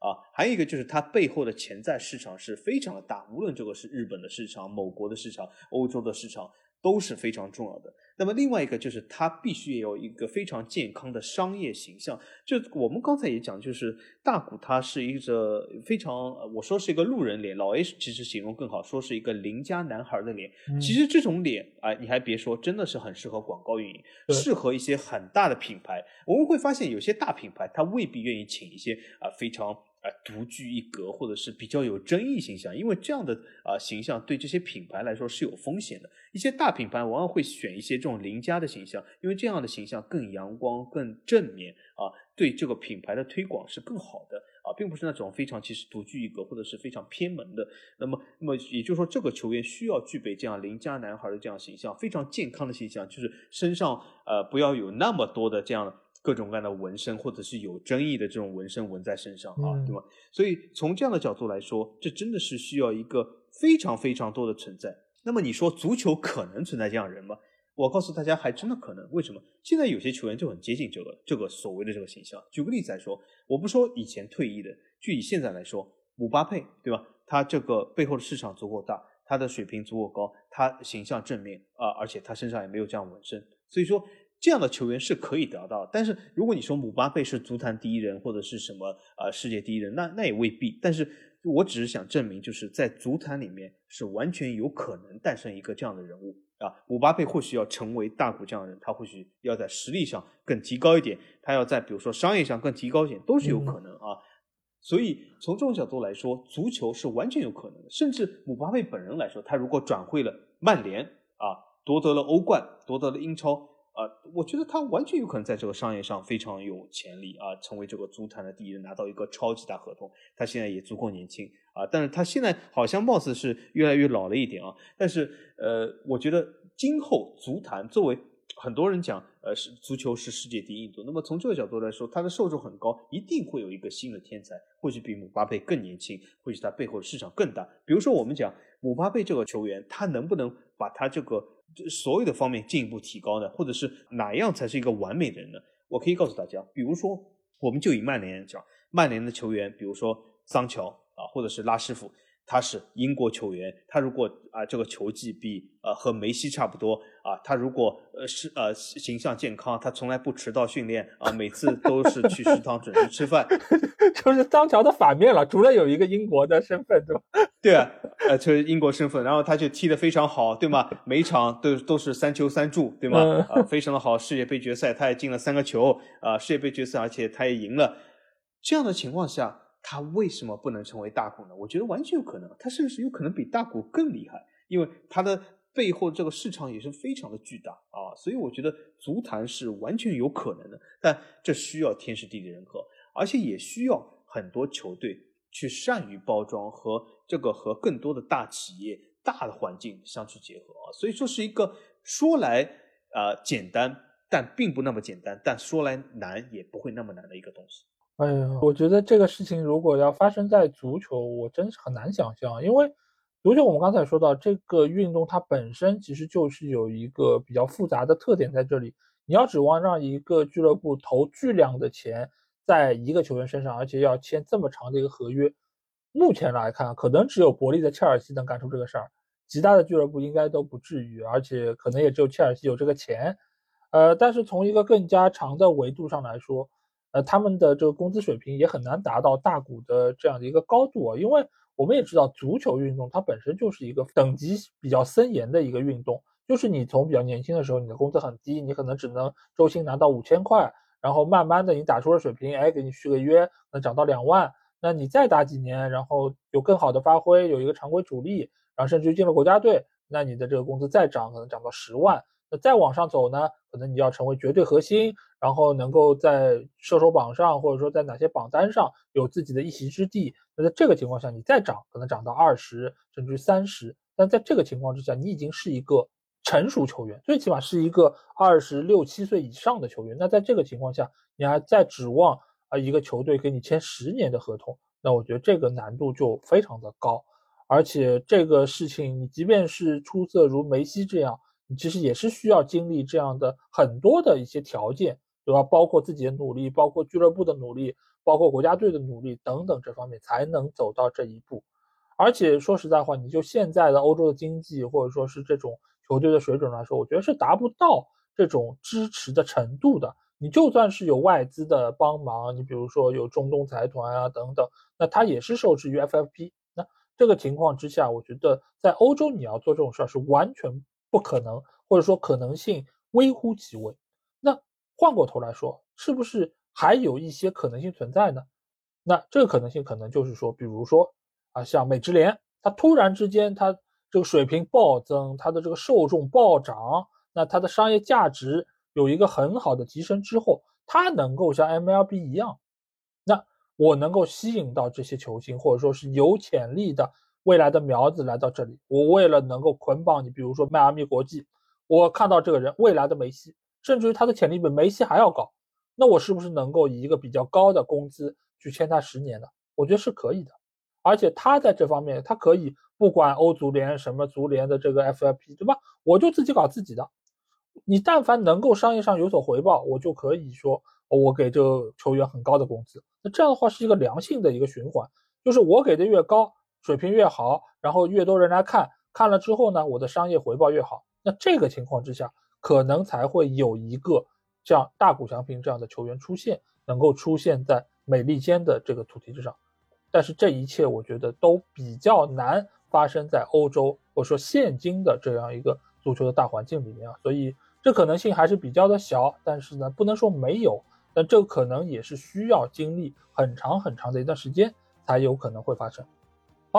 啊，还有一个就是他背后的潜在市场是非常的大，无论这个是日本的市场、某国的市场、欧洲的市场都是非常重要的。那么另外一个就是它必须也有一个非常健康的商业形象。就我们刚才也讲，就是大谷他是一个非常，我说是一个路人脸，老 A 其实形容更好，说是一个邻家男孩的脸。其实这种脸，哎，你还别说，真的是很适合广告运营，适合一些很大的品牌。我们会发现，有些大品牌他未必愿意请一些啊非常。啊独具一格，或者是比较有争议形象，因为这样的啊形象对这些品牌来说是有风险的。一些大品牌往往会选一些这种邻家的形象，因为这样的形象更阳光、更正面啊，对这个品牌的推广是更好的啊，并不是那种非常其实独具一格或者是非常偏门的。那么，那么也就是说，这个球员需要具备这样邻家男孩的这样形象，非常健康的形象，就是身上呃不要有那么多的这样。各种各样的纹身，或者是有争议的这种纹身纹在身上啊，对吧？所以从这样的角度来说，这真的是需要一个非常非常多的存在。那么你说足球可能存在这样人吗？我告诉大家，还真的可能。为什么？现在有些球员就很接近这个这个所谓的这个形象。举个例子来说，我不说以前退役的，就以现在来说，姆巴佩，对吧？他这个背后的市场足够大，他的水平足够高，他形象正面啊，而且他身上也没有这样纹身，所以说。这样的球员是可以得到，但是如果你说姆巴佩是足坛第一人或者是什么呃世界第一人，那那也未必。但是我只是想证明，就是在足坛里面是完全有可能诞生一个这样的人物啊。姆巴佩或许要成为大谷这样的人，他或许要在实力上更提高一点，他要在比如说商业上更提高一点，都是有可能啊。所以从这种角度来说，足球是完全有可能的。甚至姆巴佩本人来说，他如果转会了曼联啊，夺得了欧冠，夺得了英超。啊，我觉得他完全有可能在这个商业上非常有潜力啊，成为这个足坛的第一人，拿到一个超级大合同。他现在也足够年轻啊，但是他现在好像貌似是越来越老了一点啊。但是呃，我觉得今后足坛作为很多人讲，呃，是足球是世界第一运动。那么从这个角度来说，他的受众很高，一定会有一个新的天才，或许比姆巴佩更年轻，或许他背后的市场更大。比如说我们讲姆巴佩这个球员，他能不能把他这个。所有的方面进一步提高呢，或者是哪样才是一个完美的人呢？我可以告诉大家，比如说，我们就以曼联讲，曼联的球员，比如说桑乔啊，或者是拉师傅。他是英国球员，他如果啊这个球技比呃和梅西差不多啊，他如果呃是呃形象健康，他从来不迟到训练啊，每次都是去食堂准时吃饭，就是张乔的反面了，除了有一个英国的身份，对吧？对啊，呃，就是英国身份，然后他就踢得非常好，对吗？每场都都是三球三助，对吗？啊，非常的好，世界杯决赛他也进了三个球啊，世界杯决赛而且他也赢了，这样的情况下。他为什么不能成为大股呢？我觉得完全有可能，他甚至有可能比大股更厉害，因为他的背后这个市场也是非常的巨大啊，所以我觉得足坛是完全有可能的，但这需要天时地利人和，而且也需要很多球队去善于包装和这个和更多的大企业、大的环境相去结合啊，所以说是一个说来啊简单，但并不那么简单，但说来难也不会那么难的一个东西。哎呀，我觉得这个事情如果要发生在足球，我真是很难想象。因为足球，我们刚才说到这个运动，它本身其实就是有一个比较复杂的特点在这里。你要指望让一个俱乐部投巨量的钱在一个球员身上，而且要签这么长的一个合约，目前来看，可能只有伯利的切尔西能干出这个事儿，其他的俱乐部应该都不至于，而且可能也只有切尔西有这个钱。呃，但是从一个更加长的维度上来说。呃，他们的这个工资水平也很难达到大股的这样的一个高度啊，因为我们也知道足球运动它本身就是一个等级比较森严的一个运动，就是你从比较年轻的时候，你的工资很低，你可能只能周薪拿到五千块，然后慢慢的你打出了水平，哎，给你续个约，能涨到两万，那你再打几年，然后有更好的发挥，有一个常规主力，然后甚至于进了国家队，那你的这个工资再涨，可能涨到十万。那再往上走呢，可能你要成为绝对核心，然后能够在射手榜上，或者说在哪些榜单上有自己的一席之地。那在这个情况下，你再涨，可能涨到二十甚至三十。但在这个情况之下，你已经是一个成熟球员，最起码是一个二十六七岁以上的球员。那在这个情况下，你还在指望啊一个球队给你签十年的合同？那我觉得这个难度就非常的高。而且这个事情，你即便是出色如梅西这样。你其实也是需要经历这样的很多的一些条件，对吧？包括自己的努力，包括俱乐部的努力，包括国家队的努力等等这方面，才能走到这一步。而且说实在话，你就现在的欧洲的经济，或者说是这种球队的水准来说，我觉得是达不到这种支持的程度的。你就算是有外资的帮忙，你比如说有中东财团啊等等，那他也是受制于 FFP。那这个情况之下，我觉得在欧洲你要做这种事儿是完全。不可能，或者说可能性微乎其微。那换过头来说，是不是还有一些可能性存在呢？那这个可能性可能就是说，比如说啊，像美职联，它突然之间它这个水平暴增，它的这个受众暴涨，那它的商业价值有一个很好的提升之后，它能够像 MLB 一样，那我能够吸引到这些球星，或者说是有潜力的。未来的苗子来到这里，我为了能够捆绑你，比如说迈阿密国际，我看到这个人未来的梅西，甚至于他的潜力比梅西还要高，那我是不是能够以一个比较高的工资去签他十年呢？我觉得是可以的，而且他在这方面，他可以不管欧足联什么足联的这个 FFP，对吧？我就自己搞自己的，你但凡能够商业上有所回报，我就可以说我给这个球员很高的工资，那这样的话是一个良性的一个循环，就是我给的越高。水平越好，然后越多人来看，看了之后呢，我的商业回报越好。那这个情况之下，可能才会有一个像大谷翔平这样的球员出现，能够出现在美利坚的这个土地之上。但是这一切，我觉得都比较难发生在欧洲，或者说现今的这样一个足球的大环境里面啊。所以这可能性还是比较的小。但是呢，不能说没有，但这可能也是需要经历很长很长的一段时间才有可能会发生。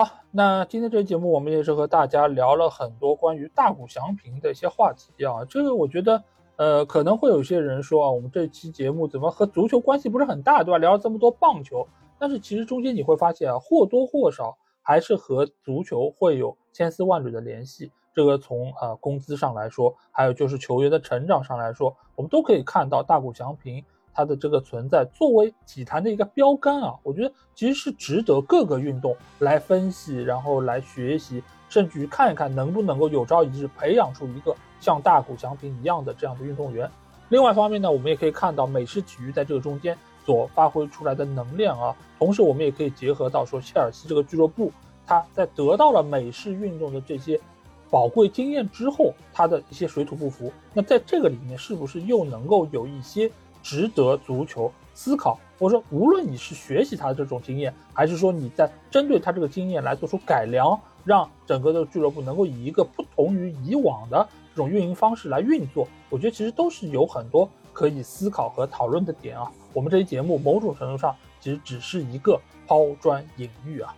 好，那今天这期节目我们也是和大家聊了很多关于大谷翔平的一些话题啊。这个我觉得，呃，可能会有些人说啊，我们这期节目怎么和足球关系不是很大，对吧？聊了这么多棒球，但是其实中间你会发现啊，或多或少还是和足球会有千丝万缕的联系。这个从呃工资上来说，还有就是球员的成长上来说，我们都可以看到大谷翔平。它的这个存在作为体坛的一个标杆啊，我觉得其实是值得各个运动来分析，然后来学习，甚至于看一看能不能够有朝一日培养出一个像大谷翔平一样的这样的运动员。另外一方面呢，我们也可以看到美式体育在这个中间所发挥出来的能量啊，同时我们也可以结合到说切尔西这个俱乐部，他在得到了美式运动的这些宝贵经验之后，他的一些水土不服，那在这个里面是不是又能够有一些？值得足球思考，或者说，无论你是学习他的这种经验，还是说你在针对他这个经验来做出改良，让整个的俱乐部能够以一个不同于以往的这种运营方式来运作，我觉得其实都是有很多可以思考和讨论的点啊。我们这期节目某种程度上其实只是一个抛砖引玉啊。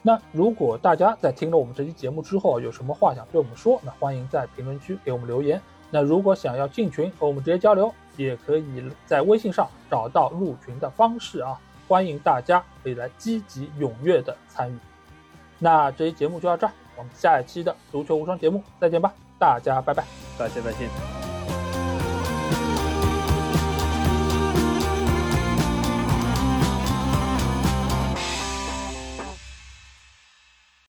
那如果大家在听了我们这期节目之后有什么话想对我们说，那欢迎在评论区给我们留言。那如果想要进群和我们直接交流，也可以在微信上找到入群的方式啊，欢迎大家可以来积极踊跃的参与。那这期节目就到这儿，我们下一期的足球无双节目再见吧，大家拜拜，大家再见。